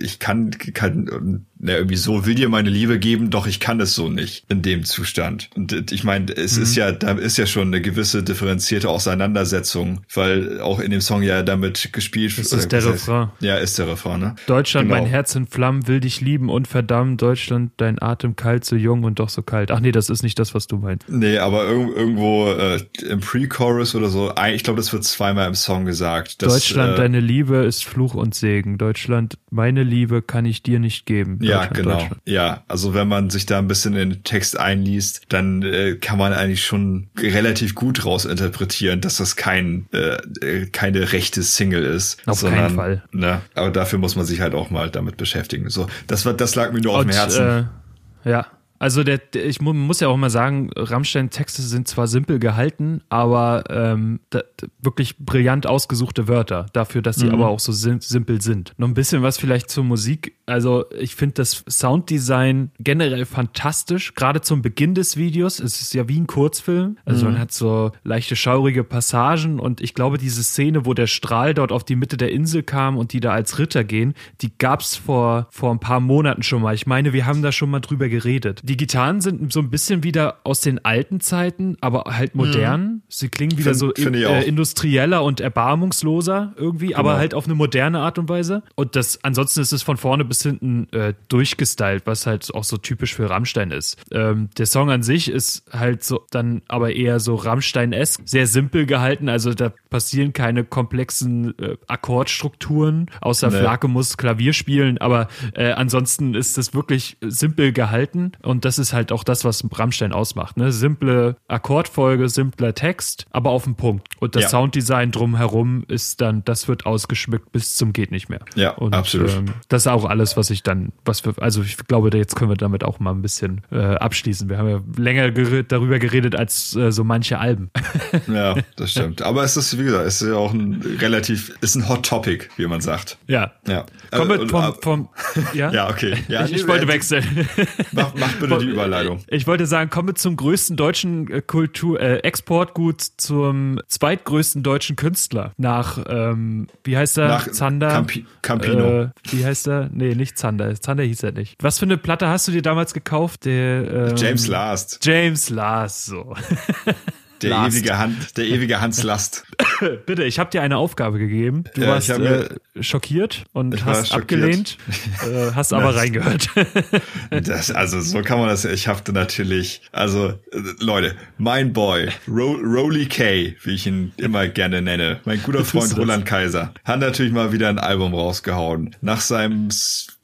ich kann, kann na, irgendwie so will dir meine Liebe geben, doch ich kann es so nicht in dem Zustand. Und ich meine, es mhm. ist ja, da ist ja schon eine gewisse differenzierte Auseinandersetzung, weil auch in dem Song ja damit gespielt wird. Das ist der Refrain. Ja, ist der Refrain, ne? Deutschland, genau. mein Herz in Flammen, will dich lieben und verdammt, Deutschland, dein Atem kalt, so jung und doch so kalt. Ach nee, das ist nicht das, was du meinst. Nee, aber irgendwo äh, im Pre-Chorus oder so, ich glaube, das wird zweimal im Song gesagt. Dass, Deutschland, äh, deine Liebe ist Fluch und Segen. Deutschland, meine Liebe kann ich dir nicht geben. Ja, ja, genau. Ja, also wenn man sich da ein bisschen in den Text einliest, dann äh, kann man eigentlich schon relativ gut rausinterpretieren, dass das kein äh, äh keine rechte Single ist. Auf sondern, keinen Fall. Ne, aber dafür muss man sich halt auch mal damit beschäftigen. So, das war, das lag mir nur auf dem Herzen. Äh, ja, Also der, ich mu muss ja auch mal sagen, Rammstein-Texte sind zwar simpel gehalten, aber ähm, da, wirklich brillant ausgesuchte Wörter dafür, dass sie mhm. aber auch so sim simpel sind. Noch ein bisschen was vielleicht zur Musik. Also ich finde das Sounddesign generell fantastisch, gerade zum Beginn des Videos. Es ist ja wie ein Kurzfilm. Also mhm. man hat so leichte schaurige Passagen und ich glaube, diese Szene, wo der Strahl dort auf die Mitte der Insel kam und die da als Ritter gehen, die gab's vor, vor ein paar Monaten schon mal. Ich meine, wir haben da schon mal drüber geredet. Die Gitarren sind so ein bisschen wieder aus den alten Zeiten, aber halt modern. Mhm. Sie klingen wieder find, so in, äh, industrieller und erbarmungsloser irgendwie, genau. aber halt auf eine moderne Art und Weise. Und das, ansonsten ist es von vorne bis hinten äh, durchgestylt, was halt auch so typisch für Rammstein ist. Ähm, der Song an sich ist halt so dann aber eher so Rammstein-esque, sehr simpel gehalten. Also da passieren keine komplexen äh, Akkordstrukturen, außer nee. Flake muss Klavier spielen, aber äh, ansonsten ist es wirklich simpel gehalten und das ist halt auch das, was Rammstein ausmacht. Ne? Simple Akkordfolge, simpler Text, aber auf den Punkt. Und das ja. Sounddesign drumherum ist dann, das wird ausgeschmückt bis zum geht nicht mehr. Ja, und, absolut. Ähm, das ist auch alles, was ich dann, was wir, also ich glaube, jetzt können wir damit auch mal ein bisschen äh, abschließen. Wir haben ja länger ger darüber geredet als äh, so manche Alben. [LAUGHS] ja, das [LAUGHS] stimmt. Aber es ist, wie gesagt, es ist ja auch ein relativ, ist ein Hot Topic, wie man sagt. Ja. Ja. Kommen wir vom, vom, ja? [LAUGHS] ja, okay. Ja, ich, ich wollte wechseln. Mach, mach bitte die Überleitung. Ich wollte sagen, kommen wir zum größten deutschen äh, Kultur, äh, Exportgut zum zweitgrößten deutschen Künstler nach, ähm, wie heißt er? Nach Zander. Campi Campino. Äh, wie heißt er? Nee, nicht Zander. Zander hieß er nicht. Was für eine Platte hast du dir damals gekauft? Der, ähm, James Last. James Last, so. [LAUGHS] Der Last. ewige Hand, der ewige Hans Last. [COUGHS] Bitte, ich habe dir eine Aufgabe gegeben. Du ja, warst äh, schockiert und hast schockiert. abgelehnt, äh, hast aber reingehört. [LAUGHS] das, also so kann man das. Ich habe natürlich, also äh, Leute, mein Boy Ro Rolly K, wie ich ihn immer gerne nenne, mein guter [LAUGHS] Freund Roland Kaiser, hat natürlich mal wieder ein Album rausgehauen. Nach seinem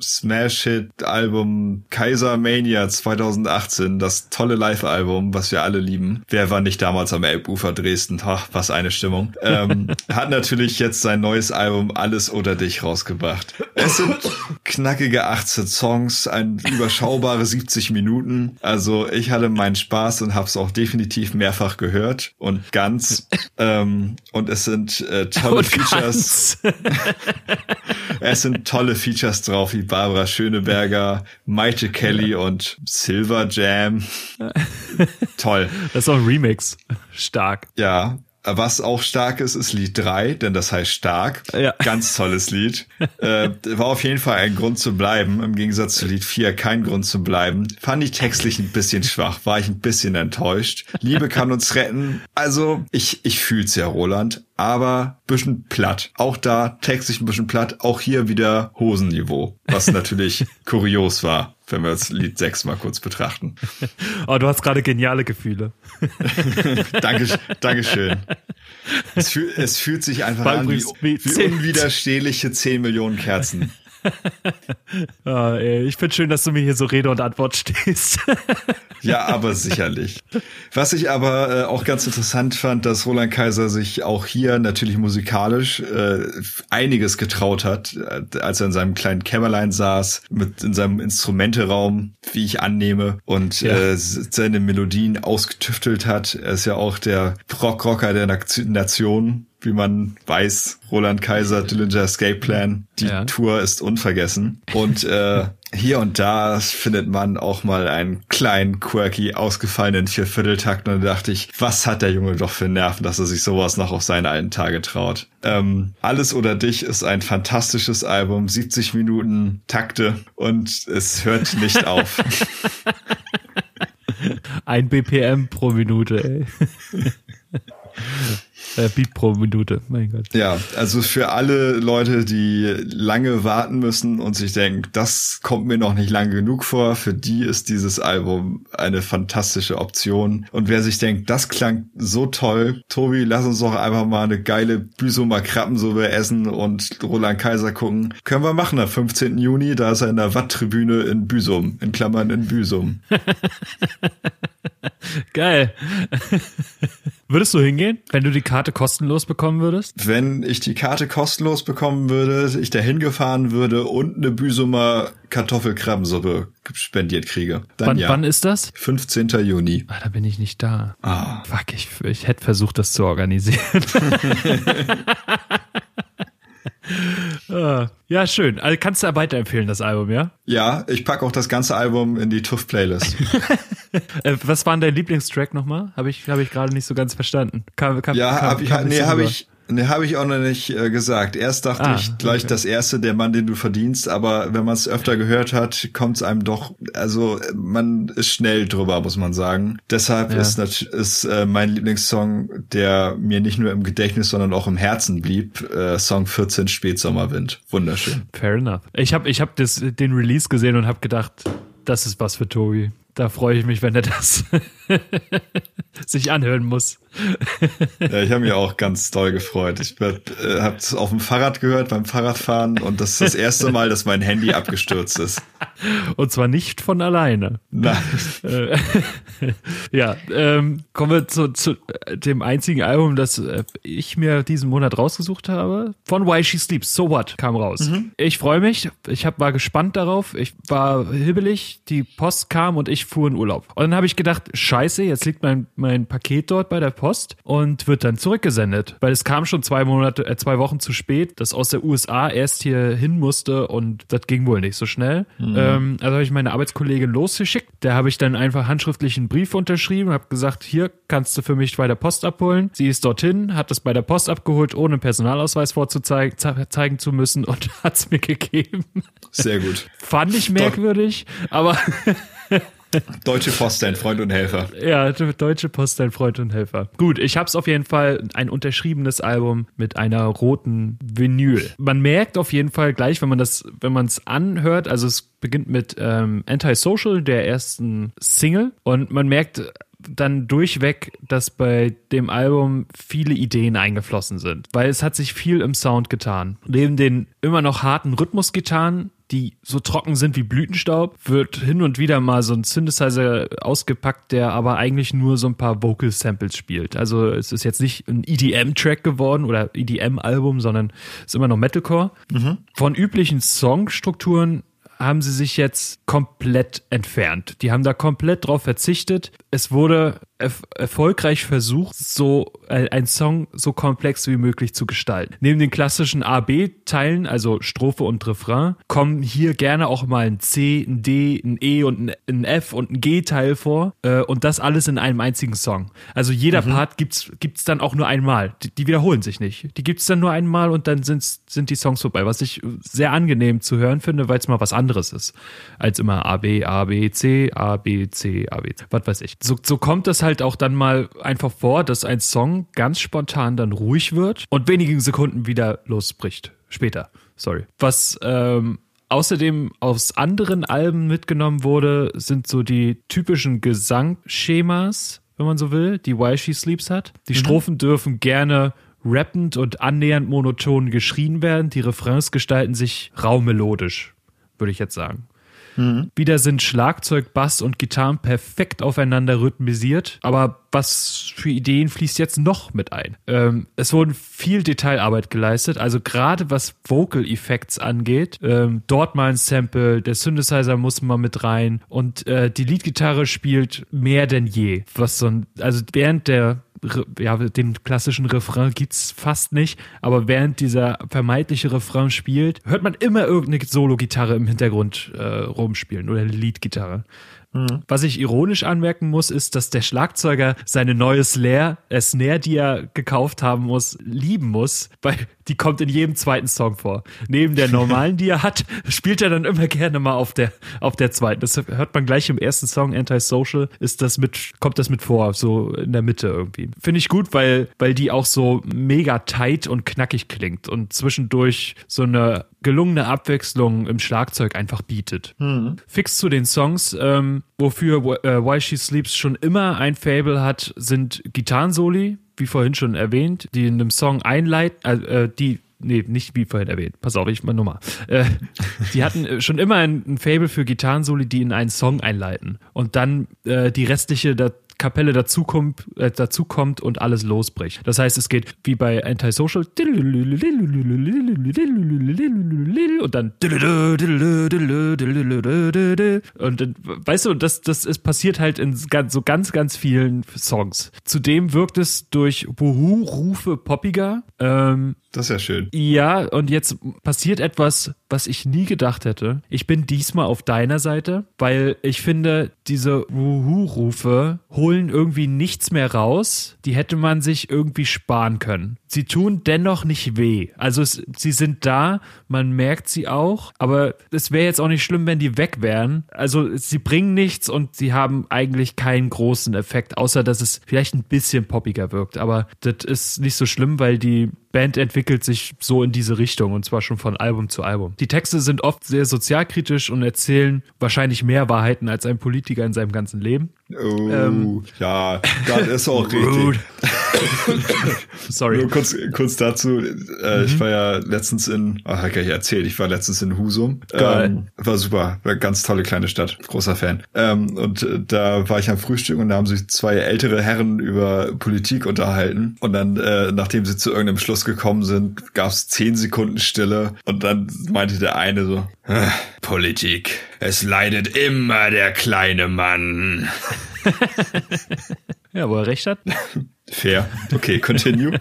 Smash-Hit-Album Kaiser Mania 2018, das tolle Live-Album, was wir alle lieben. Wer war nicht damals am Elbufer Dresden? Ach, was eine Stimmung. Ähm, hat natürlich jetzt sein neues Album Alles oder Dich rausgebracht. Es sind knackige 18 Songs, ein überschaubare 70 Minuten. Also ich hatte meinen Spaß und habe es auch definitiv mehrfach gehört und ganz. Ähm, und es sind äh, tolle und Features. es sind tolle Features drauf, wie Barbara Schöneberger, Maite Kelly und Silver Jam. Toll. Das ist auch ein Remix. Stark. Ja, was auch stark ist, ist Lied 3, denn das heißt stark. Ja. Ganz tolles Lied. [LAUGHS] äh, war auf jeden Fall ein Grund zu bleiben. Im Gegensatz zu Lied 4 kein Grund zu bleiben. Fand ich textlich ein bisschen schwach, war ich ein bisschen enttäuscht. Liebe kann uns retten. Also, ich, ich fühl's ja, Roland. Aber bisschen platt. Auch da textlich ein bisschen platt. Auch hier wieder Hosenniveau. Was natürlich [LAUGHS] kurios war wenn wir das Lied 6 mal kurz betrachten. [LAUGHS] Oh, du hast gerade geniale Gefühle. [LAUGHS] Danke, Dankeschön. Es, fühl, es fühlt sich einfach an wie, wie unwiderstehliche 10 Millionen Kerzen. [LAUGHS] ah, ey, ich finde schön, dass du mir hier so Rede und Antwort stehst. [LAUGHS] ja, aber sicherlich. Was ich aber äh, auch ganz interessant fand, dass Roland Kaiser sich auch hier natürlich musikalisch äh, einiges getraut hat, äh, als er in seinem kleinen Kämmerlein saß, mit in seinem Instrumenteraum, wie ich annehme, und ja. äh, seine Melodien ausgetüftelt hat. Er ist ja auch der Rockrocker der Nation wie man weiß, Roland Kaiser, Dillinger Escape Plan. Die ja. Tour ist unvergessen. Und äh, hier und da findet man auch mal einen kleinen, quirky, ausgefallenen Viervierteltakt. Und da dachte ich, was hat der Junge doch für Nerven, dass er sich sowas noch auf seine alten Tage traut. Ähm, Alles oder dich ist ein fantastisches Album, 70 Minuten Takte und es hört nicht auf. Ein BPM pro Minute, ey. [LAUGHS] Äh, Beat pro Minute, mein Gott. Ja, also für alle Leute, die lange warten müssen und sich denken, das kommt mir noch nicht lang genug vor, für die ist dieses Album eine fantastische Option. Und wer sich denkt, das klang so toll, Tobi, lass uns doch einfach mal eine geile Büsumer Krabbensuppe essen und Roland Kaiser gucken. Können wir machen am 15. Juni, da ist er in der Watttribüne in Büsum, in Klammern in Büsum. [LAUGHS] [LAUGHS] Geil. Würdest du hingehen, wenn du die Karte kostenlos bekommen würdest? Wenn ich die Karte kostenlos bekommen würde, ich da hingefahren würde und eine Büsumer Kartoffelkrabbensuppe spendiert kriege. Dann wann, ja. wann ist das? 15. Juni. Ah, da bin ich nicht da. Ah. Fuck, ich, ich hätte versucht, das zu organisieren. [LAUGHS] [LAUGHS] Ah. ja, schön. Also kannst du weiterempfehlen, das Album, ja? Ja, ich packe auch das ganze Album in die TUF-Playlist. [LAUGHS] Äh, was war denn dein Lieblingstrack nochmal? Habe ich, hab ich gerade nicht so ganz verstanden. Kam, kam, ja, hab ich, nee, habe ich, Ne, habe ich auch noch nicht äh, gesagt. Erst dachte ah, ich gleich okay. das erste, der Mann, den du verdienst, aber wenn man es öfter gehört hat, kommt es einem doch, also man ist schnell drüber, muss man sagen. Deshalb ja. ist, ist äh, mein Lieblingssong, der mir nicht nur im Gedächtnis, sondern auch im Herzen blieb, äh, Song 14 Spätsommerwind. Wunderschön. Fair enough. Ich habe ich hab das, den Release gesehen und habe gedacht, das ist was für Tobi. Da freue ich mich, wenn er das [LAUGHS] sich anhören muss. ja, ich habe mich auch ganz toll gefreut. Ich äh, habe es auf dem Fahrrad gehört beim Fahrradfahren und das ist das erste Mal, dass mein Handy abgestürzt ist. Und zwar nicht von alleine. Nein. Äh, [LAUGHS] ja, ähm, kommen wir zu, zu dem einzigen Album, das äh, ich mir diesen Monat rausgesucht habe. Von Why She Sleeps. So What kam raus. Mhm. Ich freue mich. Ich hab, war gespannt darauf. Ich war hibbelig. Die Post kam und ich fuhr in Urlaub. Und dann habe ich gedacht, scheiße, jetzt liegt mein, mein Paket dort bei der Post und wird dann zurückgesendet. Weil es kam schon zwei Monate, äh, zwei Wochen zu spät, dass aus der USA erst hier hin musste und das ging wohl nicht so schnell. Mhm. Ähm, also habe ich meine Arbeitskollegin losgeschickt. Da habe ich dann einfach handschriftlich einen Brief unterschrieben, habe gesagt, hier kannst du für mich bei der Post abholen. Sie ist dorthin, hat es bei der Post abgeholt, ohne Personalausweis vorzuzeigen zeigen zu müssen und [LAUGHS] hat es mir gegeben. Sehr gut. Fand ich merkwürdig, aber [LAUGHS] Deutsche Post, dein Freund und Helfer. Ja, Deutsche Post, dein Freund und Helfer. Gut, ich habe es auf jeden Fall ein unterschriebenes Album mit einer roten Vinyl. Man merkt auf jeden Fall gleich, wenn man das, wenn man es anhört, also es beginnt mit ähm, Antisocial, der ersten Single, und man merkt dann durchweg, dass bei dem Album viele Ideen eingeflossen sind, weil es hat sich viel im Sound getan. Neben den immer noch harten Rhythmusgitarren die so trocken sind wie Blütenstaub, wird hin und wieder mal so ein Synthesizer ausgepackt, der aber eigentlich nur so ein paar Vocal Samples spielt. Also es ist jetzt nicht ein EDM-Track geworden oder EDM-Album, sondern es ist immer noch Metalcore. Mhm. Von üblichen Songstrukturen haben sie sich jetzt komplett entfernt. Die haben da komplett drauf verzichtet. Es wurde erf erfolgreich versucht, so äh, ein Song so komplex wie möglich zu gestalten. Neben den klassischen A-B-Teilen, also Strophe und Refrain, kommen hier gerne auch mal ein C, ein D, ein E und ein, F und ein G-Teil vor. Äh, und das alles in einem einzigen Song. Also jeder mhm. Part gibt's gibt's dann auch nur einmal. Die, die wiederholen sich nicht. Die gibt's dann nur einmal und dann sind's, sind die Songs vorbei. Was ich sehr angenehm zu hören finde, weil es mal was anderes ist. Als immer A, B, A, B, C, A, B, C, A, B, C. Was weiß ich. So, so kommt das halt auch dann mal einfach vor, dass ein Song ganz spontan dann ruhig wird und wenigen Sekunden wieder losbricht. Später. Sorry. Was ähm, Außerdem aus anderen Alben mitgenommen wurde, sind so die typischen Gesangschemas, wenn man so will, die While She Sleeps hat. Die mhm. Strophen dürfen gerne rappend und annähernd monoton geschrien werden. Die Refrains gestalten sich raumelodisch, würde ich jetzt sagen. Mhm. Wieder sind Schlagzeug, Bass und Gitarren perfekt aufeinander rhythmisiert. Aber was für Ideen fließt jetzt noch mit ein? Ähm, es wurden viel Detailarbeit geleistet, also gerade was Vocal Effects angeht. Ähm, dort mal ein Sample, der Synthesizer muss mal mit rein und äh, die Leadgitarre spielt mehr denn je. Was so ein, also während der ja, den klassischen Refrain gibt's fast nicht, aber während dieser vermeintliche Refrain spielt, hört man immer irgendeine Solo-Gitarre im Hintergrund äh, rumspielen oder eine Lead-Gitarre. Mhm. Was ich ironisch anmerken muss, ist, dass der Schlagzeuger seine neue Snare, äh, Snare, die er gekauft haben muss, lieben muss, weil die kommt in jedem zweiten Song vor. Neben der normalen, die er hat, spielt er dann immer gerne mal auf der, auf der zweiten. Das hört man gleich im ersten Song, Antisocial, ist das mit, kommt das mit vor, so in der Mitte irgendwie. Finde ich gut, weil, weil die auch so mega tight und knackig klingt und zwischendurch so eine gelungene Abwechslung im Schlagzeug einfach bietet. Mhm. Fix zu den Songs, ähm, wofür äh, Why She Sleeps schon immer ein Fable hat, sind Gitarrensoli, wie vorhin schon erwähnt, die in einem Song einleiten, äh, äh, die nee, nicht wie vorhin erwähnt. Pass auf, ich mal nochmal. Äh, die hatten äh, schon immer ein, ein Fable für Gitarrensoli, die in einen Song einleiten und dann äh, die restliche, das Kapelle dazukommt, äh, dazukommt und alles losbricht. Das heißt, es geht wie bei Antisocial und dann und dann, weißt du, das, das ist passiert halt in ganz, so ganz, ganz vielen Songs. Zudem wirkt es durch Wuhu-Rufe poppiger. Ähm, das ist ja schön. Ja, und jetzt passiert etwas, was ich nie gedacht hätte. Ich bin diesmal auf deiner Seite, weil ich finde, diese Wuhu-Rufe holen irgendwie nichts mehr raus. Die hätte man sich irgendwie sparen können. Sie tun dennoch nicht weh. Also es, sie sind da, man merkt sie auch, aber es wäre jetzt auch nicht schlimm, wenn die weg wären. Also sie bringen nichts und sie haben eigentlich keinen großen Effekt, außer dass es vielleicht ein bisschen poppiger wirkt. Aber das ist nicht so schlimm, weil die Band entwickelt sich so in diese Richtung und zwar schon von Album zu Album. Die Texte sind oft sehr sozialkritisch und erzählen wahrscheinlich mehr Wahrheiten als ein Politiker in seinem ganzen Leben. Oh, ähm, ja, das ist auch [LAUGHS] richtig. [LAUGHS] Sorry. Nur kurz, kurz dazu. Äh, mhm. Ich war ja letztens in, ach, hab ich erzählt, ich war letztens in Husum. Geil. Ähm, war super, war ganz tolle kleine Stadt, großer Fan. Ähm, und äh, da war ich am Frühstück und da haben sich zwei ältere Herren über Politik unterhalten. Und dann, äh, nachdem sie zu irgendeinem Schluss gekommen sind, gab es zehn Sekunden Stille und dann meinte der eine so, Politik, es leidet immer der kleine Mann. [LAUGHS] ja, wo er recht hat. Fair. Okay, continue.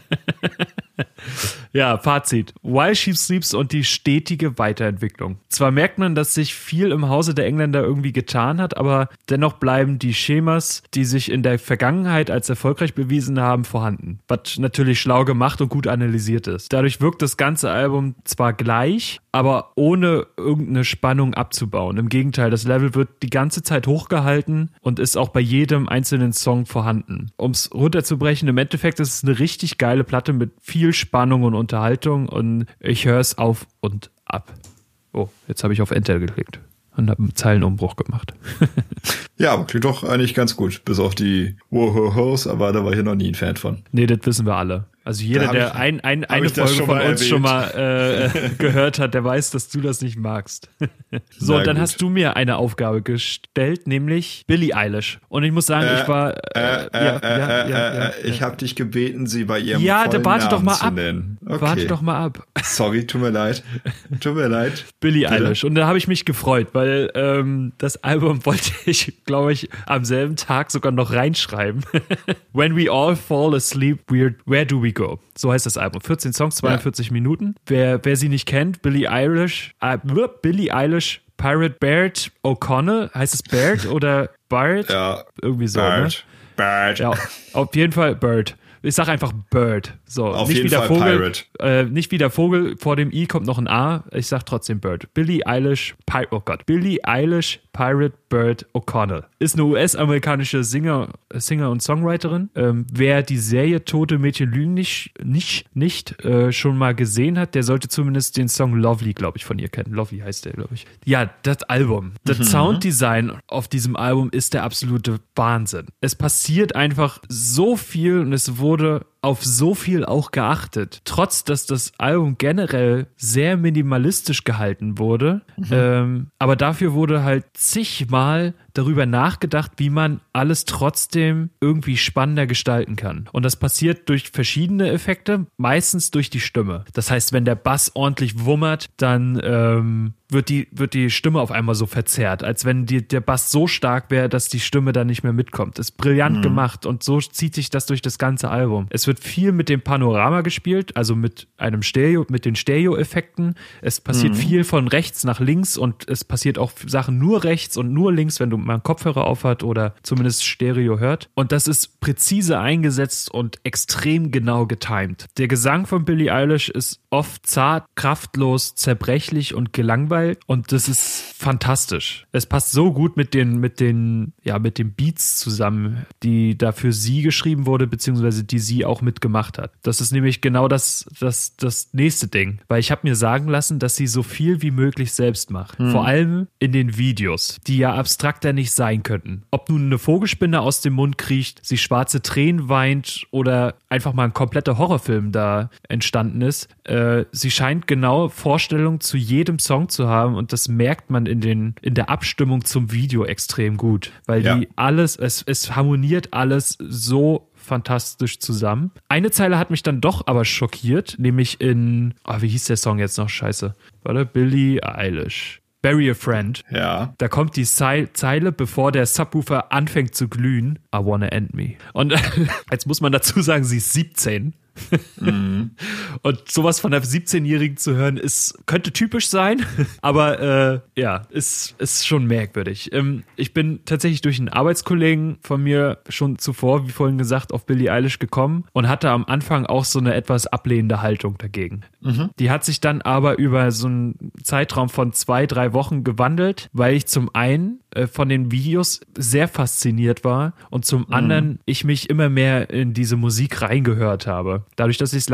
[LAUGHS] Ja, Fazit. While She Sleeps und die stetige Weiterentwicklung. Zwar merkt man, dass sich viel im Hause der Engländer irgendwie getan hat, aber dennoch bleiben die Schemas, die sich in der Vergangenheit als erfolgreich bewiesen haben, vorhanden. Was natürlich schlau gemacht und gut analysiert ist. Dadurch wirkt das ganze Album zwar gleich, aber ohne irgendeine Spannung abzubauen. Im Gegenteil, das Level wird die ganze Zeit hochgehalten und ist auch bei jedem einzelnen Song vorhanden. Um es runterzubrechen, im Endeffekt ist es eine richtig geile Platte mit viel Spannung und Unterhaltung und ich höre es auf und ab. Oh, jetzt habe ich auf Enter geklickt und habe einen Zeilenumbruch gemacht. [LAUGHS] ja, aber klingt doch eigentlich ganz gut, bis auf die Wohohos, aber da war ich noch nie ein Fan von. Nee, das wissen wir alle. Also jeder, der ich, ein, ein, eine Folge von uns erwähnt. schon mal äh, [LAUGHS] gehört hat, der weiß, dass du das nicht magst. [LAUGHS] so, Na, dann gut. hast du mir eine Aufgabe gestellt, nämlich Billie Eilish. Und ich muss sagen, äh, ich war. Äh, ja, ja, ja, Ich habe dich gebeten, sie bei ihrem Ja, da warte Namen doch mal ab. Okay. Warte doch mal ab. Sorry, tut mir leid. Tut mir leid. Billie Eilish. Und da habe ich mich gefreut, weil ähm, das Album [LAUGHS] wollte ich, glaube ich, am selben Tag sogar noch reinschreiben. When we all fall asleep, we're, where do we Go. So heißt das Album. 14 Songs, 42 ja. Minuten. Wer, wer sie nicht kennt, Billie Eilish, äh, Billie Eilish, Pirate Baird O'Connell, heißt es Baird [LAUGHS] oder Bard? Ja. Irgendwie so, Bird. ne? Bird. Ja, auf jeden Fall Bird. Ich sag einfach Bird. So, Auf nicht jeden wie der Fall Vogel, Pirate. Äh, nicht wie der Vogel, vor dem I kommt noch ein A. Ich sag trotzdem Bird. Billie Eilish, Pi oh Gott. Billie Eilish, Pirate Bird O'Connell. Ist eine US-amerikanische Singer, Singer und Songwriterin. Ähm, wer die Serie Tote Mädchen lügen nicht, nicht, nicht äh, schon mal gesehen hat, der sollte zumindest den Song Lovely, glaube ich, von ihr kennen. Lovely heißt der, glaube ich. Ja, das Album. Das mhm. Sounddesign auf diesem Album ist der absolute Wahnsinn. Es passiert einfach so viel und es wurde auf so viel auch geachtet. Trotz, dass das Album generell sehr minimalistisch gehalten wurde. Mhm. Ähm, aber dafür wurde halt zigmal darüber nachgedacht, wie man alles trotzdem irgendwie spannender gestalten kann. Und das passiert durch verschiedene Effekte, meistens durch die Stimme. Das heißt, wenn der Bass ordentlich wummert, dann ähm, wird die, wird die Stimme auf einmal so verzerrt, als wenn die, der Bass so stark wäre, dass die Stimme dann nicht mehr mitkommt. Ist brillant mhm. gemacht und so zieht sich das durch das ganze Album. Es wird viel mit dem Panorama gespielt, also mit einem Stereo, mit den Stereo-Effekten. Es passiert mhm. viel von rechts nach links und es passiert auch Sachen nur rechts und nur links, wenn du mal einen Kopfhörer aufhat oder zumindest Stereo hört. Und das ist präzise eingesetzt und extrem genau getimed. Der Gesang von Billie Eilish ist oft zart, kraftlos, zerbrechlich und gelangweilt und das ist fantastisch. Es passt so gut mit den, mit den, ja, mit den Beats zusammen, die da für sie geschrieben wurde, beziehungsweise die sie auch mitgemacht hat. Das ist nämlich genau das, das, das nächste Ding, weil ich habe mir sagen lassen, dass sie so viel wie möglich selbst macht. Hm. Vor allem in den Videos, die ja abstrakter nicht sein könnten. Ob nun eine Vogelspinne aus dem Mund kriecht, sie schwarze Tränen weint oder einfach mal ein kompletter Horrorfilm da entstanden ist. Äh, sie scheint genau Vorstellungen zu jedem Song zu haben und das merkt man in, den, in der Abstimmung zum Video extrem gut, weil ja. die alles, es, es harmoniert alles so fantastisch zusammen. Eine Zeile hat mich dann doch aber schockiert, nämlich in, oh, wie hieß der Song jetzt noch? Scheiße. Warte, Billie Eilish. Bury a Friend. Ja. Da kommt die Zeile, bevor der Subwoofer anfängt zu glühen. I wanna end me. Und [LAUGHS] jetzt muss man dazu sagen, sie ist 17 mhm. [LAUGHS] Und sowas von einer 17-Jährigen zu hören, ist, könnte typisch sein, [LAUGHS] aber äh, ja, ist, ist schon merkwürdig. Ähm, ich bin tatsächlich durch einen Arbeitskollegen von mir schon zuvor, wie vorhin gesagt, auf Billie Eilish gekommen und hatte am Anfang auch so eine etwas ablehnende Haltung dagegen. Mhm. Die hat sich dann aber über so einen Zeitraum von zwei, drei Wochen gewandelt, weil ich zum einen äh, von den Videos sehr fasziniert war und zum mhm. anderen ich mich immer mehr in diese Musik reingehört habe. Dadurch, dass ich es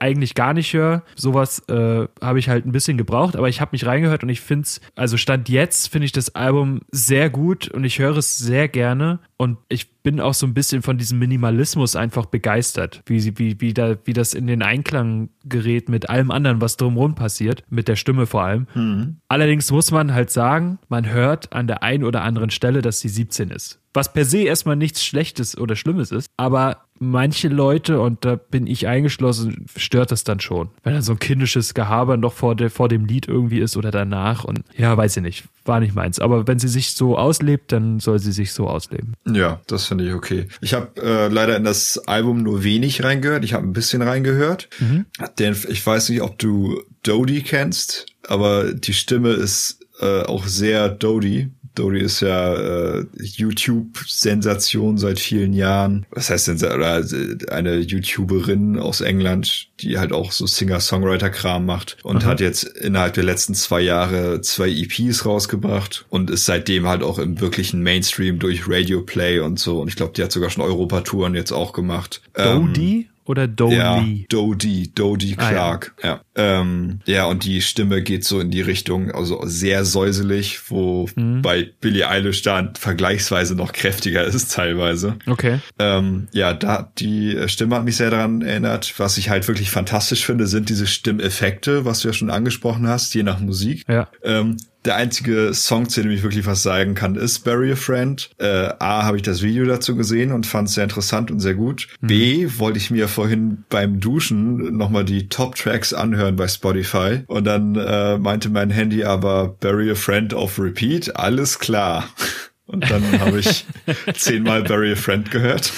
eigentlich gar nicht höre, sowas äh, habe ich halt ein bisschen gebraucht, aber ich habe mich reingehört und ich finde es, also Stand jetzt finde ich das Album sehr gut und ich höre es sehr gerne und ich bin auch so ein bisschen von diesem Minimalismus einfach begeistert, wie, wie, wie, da, wie das in den Einklang gerät mit allem anderen, was drumherum passiert, mit der Stimme vor allem. Mhm. Allerdings muss man halt sagen, man hört an der einen oder anderen Stelle, dass sie 17 ist. Was per se erstmal nichts Schlechtes oder Schlimmes ist, aber manche Leute, und da bin ich eingeschlossen, stört das dann schon. Wenn dann so ein kindisches Gehabe noch vor, der, vor dem Lied irgendwie ist oder danach und ja, weiß ich nicht, war nicht meins. Aber wenn sie sich so auslebt, dann soll sie sich so ausleben. Ja, das finde ich okay. Ich habe äh, leider in das Album nur wenig reingehört. Ich habe ein bisschen reingehört. Mhm. Denn ich weiß nicht, ob du Dodie kennst, aber die Stimme ist äh, auch sehr Dodie. Dodie ist ja äh, YouTube-Sensation seit vielen Jahren. Was heißt denn, oder äh, eine YouTuberin aus England, die halt auch so Singer-Songwriter-Kram macht und mhm. hat jetzt innerhalb der letzten zwei Jahre zwei EPs rausgebracht und ist seitdem halt auch im wirklichen Mainstream durch Radio Play und so. Und ich glaube, die hat sogar schon Europatouren jetzt auch gemacht. Dodie? Ähm, oder Dodie? Ja, Dodie, Dodie Clark. Ah, ja. Ja. Ähm, ja, und die Stimme geht so in die Richtung, also sehr säuselig, wo mhm. bei Billie Eilish da vergleichsweise noch kräftiger ist teilweise. Okay. Ähm, ja, da die Stimme hat mich sehr daran erinnert. Was ich halt wirklich fantastisch finde, sind diese Stimmeffekte, was du ja schon angesprochen hast, je nach Musik. Ja. Ähm, der einzige Song, zu dem ich wirklich was sagen kann, ist Bury a Friend. Äh, A, habe ich das Video dazu gesehen und fand es sehr interessant und sehr gut. Mhm. B, wollte ich mir vorhin beim Duschen nochmal die Top-Tracks anhören bei Spotify. Und dann äh, meinte mein Handy aber Bury a Friend auf Repeat. Alles klar. [LAUGHS] Und dann habe ich [LAUGHS] zehnmal Bury a Friend gehört.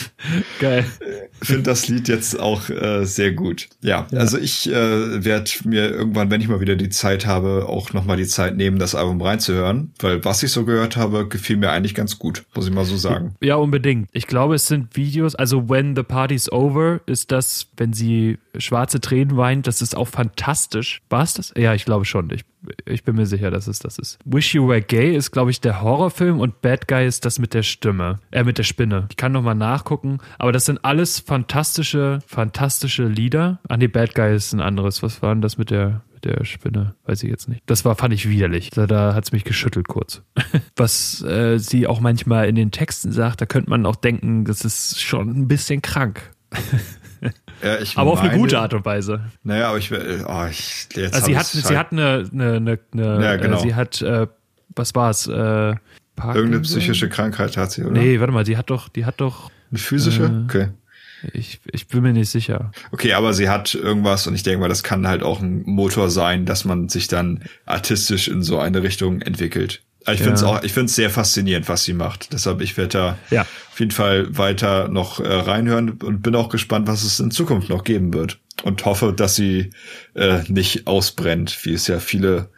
Geil. Finde das Lied jetzt auch äh, sehr gut. Ja, ja. also ich äh, werde mir irgendwann, wenn ich mal wieder die Zeit habe, auch nochmal die Zeit nehmen, das Album reinzuhören. Weil was ich so gehört habe, gefiel mir eigentlich ganz gut, muss ich mal so sagen. Ja, unbedingt. Ich glaube, es sind Videos, also When the Party's Over ist das, wenn sie schwarze Tränen weint, das ist auch fantastisch. War es das? Ja, ich glaube schon. Ich ich bin mir sicher, dass es das ist. Wish You Were Gay ist, glaube ich, der Horrorfilm und Bad Guy ist das mit der Stimme, äh, mit der Spinne. Ich kann nochmal nachgucken, aber das sind alles fantastische, fantastische Lieder. Ah, nee, Bad Guy ist ein anderes. Was war denn das mit der, der Spinne, weiß ich jetzt nicht. Das war, fand ich widerlich. Da, da hat es mich geschüttelt kurz. [LAUGHS] Was äh, sie auch manchmal in den Texten sagt, da könnte man auch denken, das ist schon ein bisschen krank. Ja, ich aber auf eine gute Art und Weise. Naja, aber ich, oh, ich jetzt also sie hat, sie halt hat eine, eine, eine, eine ja, genau. äh, sie hat, äh, was war es? Äh, Irgendeine psychische Krankheit hat sie, oder? Nee, warte mal, die hat doch, die hat doch. Eine physische? Äh, okay. Ich, ich bin mir nicht sicher. Okay, aber sie hat irgendwas und ich denke mal, das kann halt auch ein Motor sein, dass man sich dann artistisch in so eine Richtung entwickelt. Ich finde es auch, ich finde es sehr faszinierend, was sie macht. Deshalb ich werde da ja. auf jeden Fall weiter noch äh, reinhören und bin auch gespannt, was es in Zukunft noch geben wird. Und hoffe, dass sie äh, nicht ausbrennt, wie es ja viele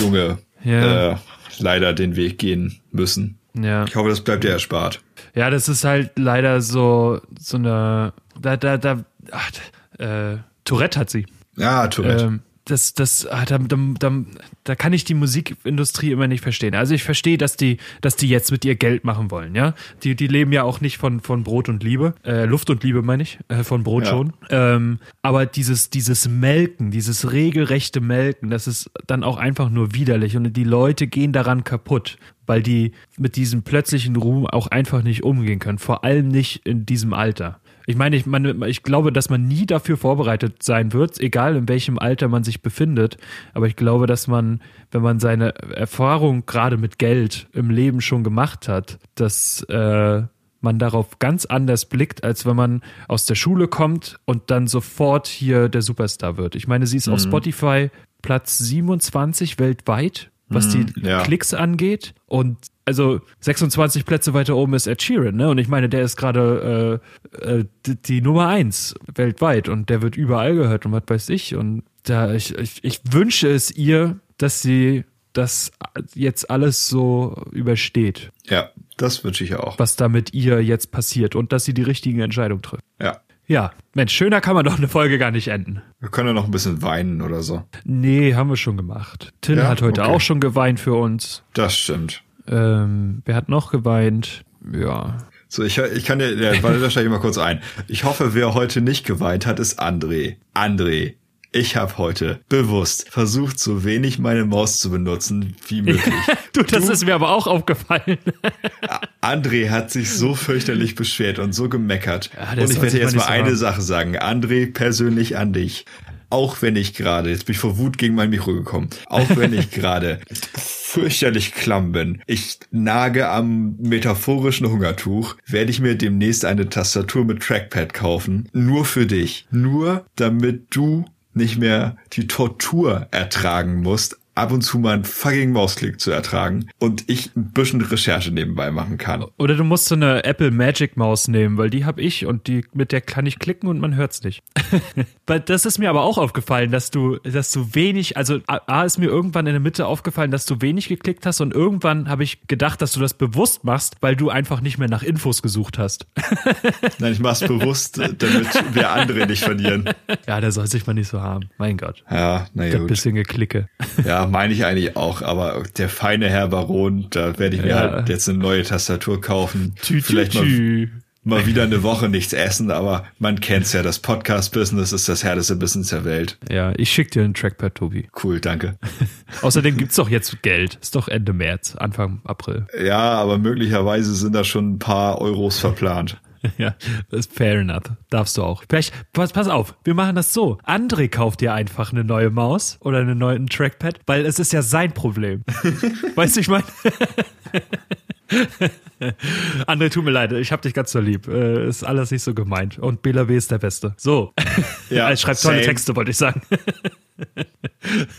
junge ja. Äh, leider den Weg gehen müssen. Ja. Ich hoffe, das bleibt dir erspart. Ja, das ist halt leider so so eine da da da ach, äh, Tourette hat sie. Ja, Tourette. Ähm, das, das, ah, da, da, da, da kann ich die Musikindustrie immer nicht verstehen. Also ich verstehe, dass die, dass die jetzt mit ihr Geld machen wollen, ja. Die, die leben ja auch nicht von, von Brot und Liebe, äh, Luft und Liebe meine ich, äh, von Brot ja. schon. Ähm, aber dieses, dieses Melken, dieses regelrechte Melken, das ist dann auch einfach nur widerlich und die Leute gehen daran kaputt, weil die mit diesem plötzlichen Ruhm auch einfach nicht umgehen können, vor allem nicht in diesem Alter. Ich meine, ich, man, ich glaube, dass man nie dafür vorbereitet sein wird, egal in welchem Alter man sich befindet. Aber ich glaube, dass man, wenn man seine Erfahrung gerade mit Geld im Leben schon gemacht hat, dass äh, man darauf ganz anders blickt, als wenn man aus der Schule kommt und dann sofort hier der Superstar wird. Ich meine, sie ist mhm. auf Spotify Platz 27 weltweit, was mhm, die ja. Klicks angeht. Und also 26 Plätze weiter oben ist Ed Sheeran, ne? Und ich meine, der ist gerade äh, äh, die Nummer eins weltweit und der wird überall gehört und was weiß ich. Und da ich, ich, ich wünsche es ihr, dass sie das jetzt alles so übersteht. Ja, das wünsche ich auch. Was da mit ihr jetzt passiert und dass sie die richtigen Entscheidungen trifft. Ja. Ja, Mensch, schöner kann man doch eine Folge gar nicht enden. Wir können ja noch ein bisschen weinen oder so. Nee, haben wir schon gemacht. Till ja? hat heute okay. auch schon geweint für uns. Das stimmt. Ähm, wer hat noch geweint? Ja. So, ich, ich kann dir, ja, warte, da steige ich mal kurz ein. Ich hoffe, wer heute nicht geweint hat, ist André. André, ich habe heute bewusst versucht, so wenig meine Maus zu benutzen wie [LAUGHS] möglich. du, das du, ist mir aber auch aufgefallen. André hat sich so fürchterlich beschwert und so gemeckert. Ja, und ich werde jetzt mal eine. Sache sagen. André, persönlich an dich auch wenn ich gerade, jetzt bin ich vor Wut gegen mein Mikro gekommen, auch wenn ich [LAUGHS] gerade fürchterlich klamm bin, ich nage am metaphorischen Hungertuch, werde ich mir demnächst eine Tastatur mit Trackpad kaufen, nur für dich, nur damit du nicht mehr die Tortur ertragen musst, ab und zu mal einen fucking Mausklick zu ertragen und ich ein bisschen Recherche nebenbei machen kann. Oder du musst so eine Apple Magic Maus nehmen, weil die habe ich und die mit der kann ich klicken und man hört's nicht. [LAUGHS] das ist mir aber auch aufgefallen, dass du dass du wenig, also A ist mir irgendwann in der Mitte aufgefallen, dass du wenig geklickt hast und irgendwann habe ich gedacht, dass du das bewusst machst, weil du einfach nicht mehr nach Infos gesucht hast. [LAUGHS] Nein, ich mach's bewusst, damit wir andere nicht verlieren. [LAUGHS] Ja, der soll sich mal nicht so haben. Mein Gott. Ja, naja. Ein bisschen geklicke. Ja, meine ich eigentlich auch, aber der feine Herr Baron, da werde ich mir ja. halt jetzt eine neue Tastatur kaufen. Tü, Vielleicht tü, mal, mal wieder eine Woche nichts essen, aber man kennt's ja, das Podcast-Business ist das härteste Business der Welt. Ja, ich schick dir einen Trackpad, Tobi. Cool, danke. [LAUGHS] Außerdem gibt's doch jetzt Geld. Ist doch Ende März, Anfang April. Ja, aber möglicherweise sind da schon ein paar Euros verplant. [LAUGHS] ja, das ist fair enough. Darfst du auch. Vielleicht, pass, pass auf, wir machen das so. André kauft dir einfach eine neue Maus oder einen neuen Trackpad, weil es ist ja sein Problem. [LAUGHS] weißt du, ich meine? [LAUGHS] André, tut mir leid, ich hab dich ganz so lieb. Äh, ist alles nicht so gemeint. Und Bela B ist der Beste. So. Ja, er schreibt tolle Texte, wollte ich sagen.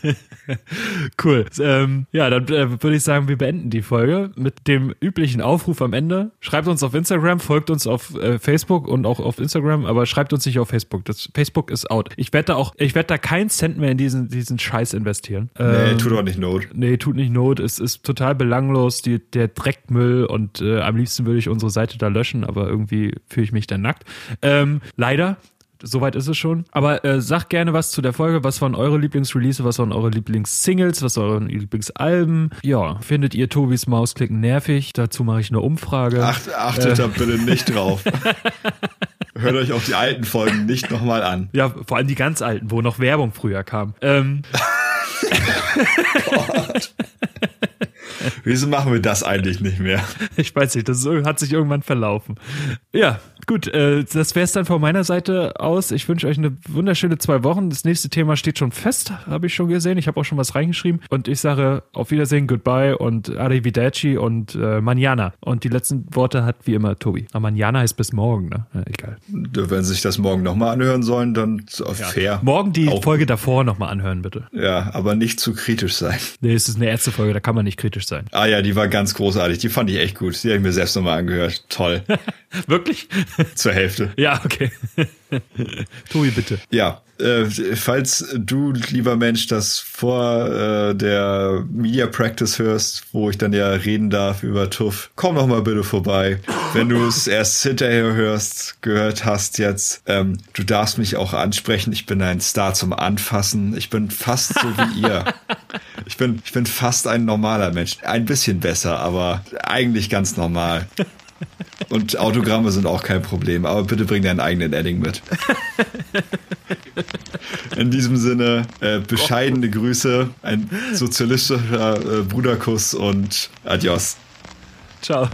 [LAUGHS] cool. Ähm, ja, dann äh, würde ich sagen, wir beenden die Folge mit dem üblichen Aufruf am Ende. Schreibt uns auf Instagram, folgt uns auf äh, Facebook und auch auf Instagram, aber schreibt uns nicht auf Facebook. Das Facebook ist out. Ich werde da auch, ich werde da keinen Cent mehr in diesen, diesen Scheiß investieren. Ähm, nee, tut auch nicht Not. Nee, tut nicht Not. Es ist total belanglos, die, der Dreckmüll und äh, am liebsten würde ich unsere Seite da löschen, aber irgendwie fühle ich mich dann nackt. Ähm, leider Soweit ist es schon. Aber äh, sagt gerne was zu der Folge. Was waren eure Lieblingsrelease? Was waren eure Lieblingssingles? Was waren eure Lieblingsalben? Ja, findet ihr Tobis Mausklicken nervig? Dazu mache ich eine Umfrage. Acht, achtet äh. da bitte nicht drauf. [LAUGHS] Hört euch auch die alten Folgen nicht nochmal an. Ja, vor allem die ganz alten, wo noch Werbung früher kam. Ähm. [LAUGHS] Gott. [LAUGHS] Wieso machen wir das eigentlich nicht mehr? Ich weiß nicht, das hat sich irgendwann verlaufen. Ja, gut, äh, das wäre es dann von meiner Seite aus. Ich wünsche euch eine wunderschöne zwei Wochen. Das nächste Thema steht schon fest, habe ich schon gesehen. Ich habe auch schon was reingeschrieben. Und ich sage auf Wiedersehen, goodbye und arrivederci und äh, manana. Und die letzten Worte hat wie immer Tobi. Aber manana heißt bis morgen, ne? Ja, egal. Wenn Sie sich das morgen nochmal anhören sollen, dann ja. fair. Morgen die auch. Folge davor nochmal anhören, bitte. Ja, aber nicht zu kritisch sein. Nee, es ist eine Ärztefolge, da kann man nicht kritisch sein. Ah ja, die war ganz großartig. Die fand ich echt gut. Die habe ich mir selbst nochmal angehört. Toll. [LAUGHS] Wirklich? Zur Hälfte. Ja, okay. [LAUGHS] Tobi, bitte. Ja, äh, falls du, lieber Mensch, das vor äh, der Media Practice hörst, wo ich dann ja reden darf über TUF, komm noch mal bitte vorbei. Wenn du es [LAUGHS] erst hinterher hörst, gehört hast jetzt, ähm, du darfst mich auch ansprechen. Ich bin ein Star zum Anfassen. Ich bin fast so wie ihr. [LAUGHS] Ich bin, ich bin fast ein normaler Mensch. Ein bisschen besser, aber eigentlich ganz normal. Und Autogramme sind auch kein Problem, aber bitte bring deinen eigenen Edding mit. In diesem Sinne, äh, bescheidene Grüße, ein sozialistischer äh, Bruderkuss und adios. Ciao.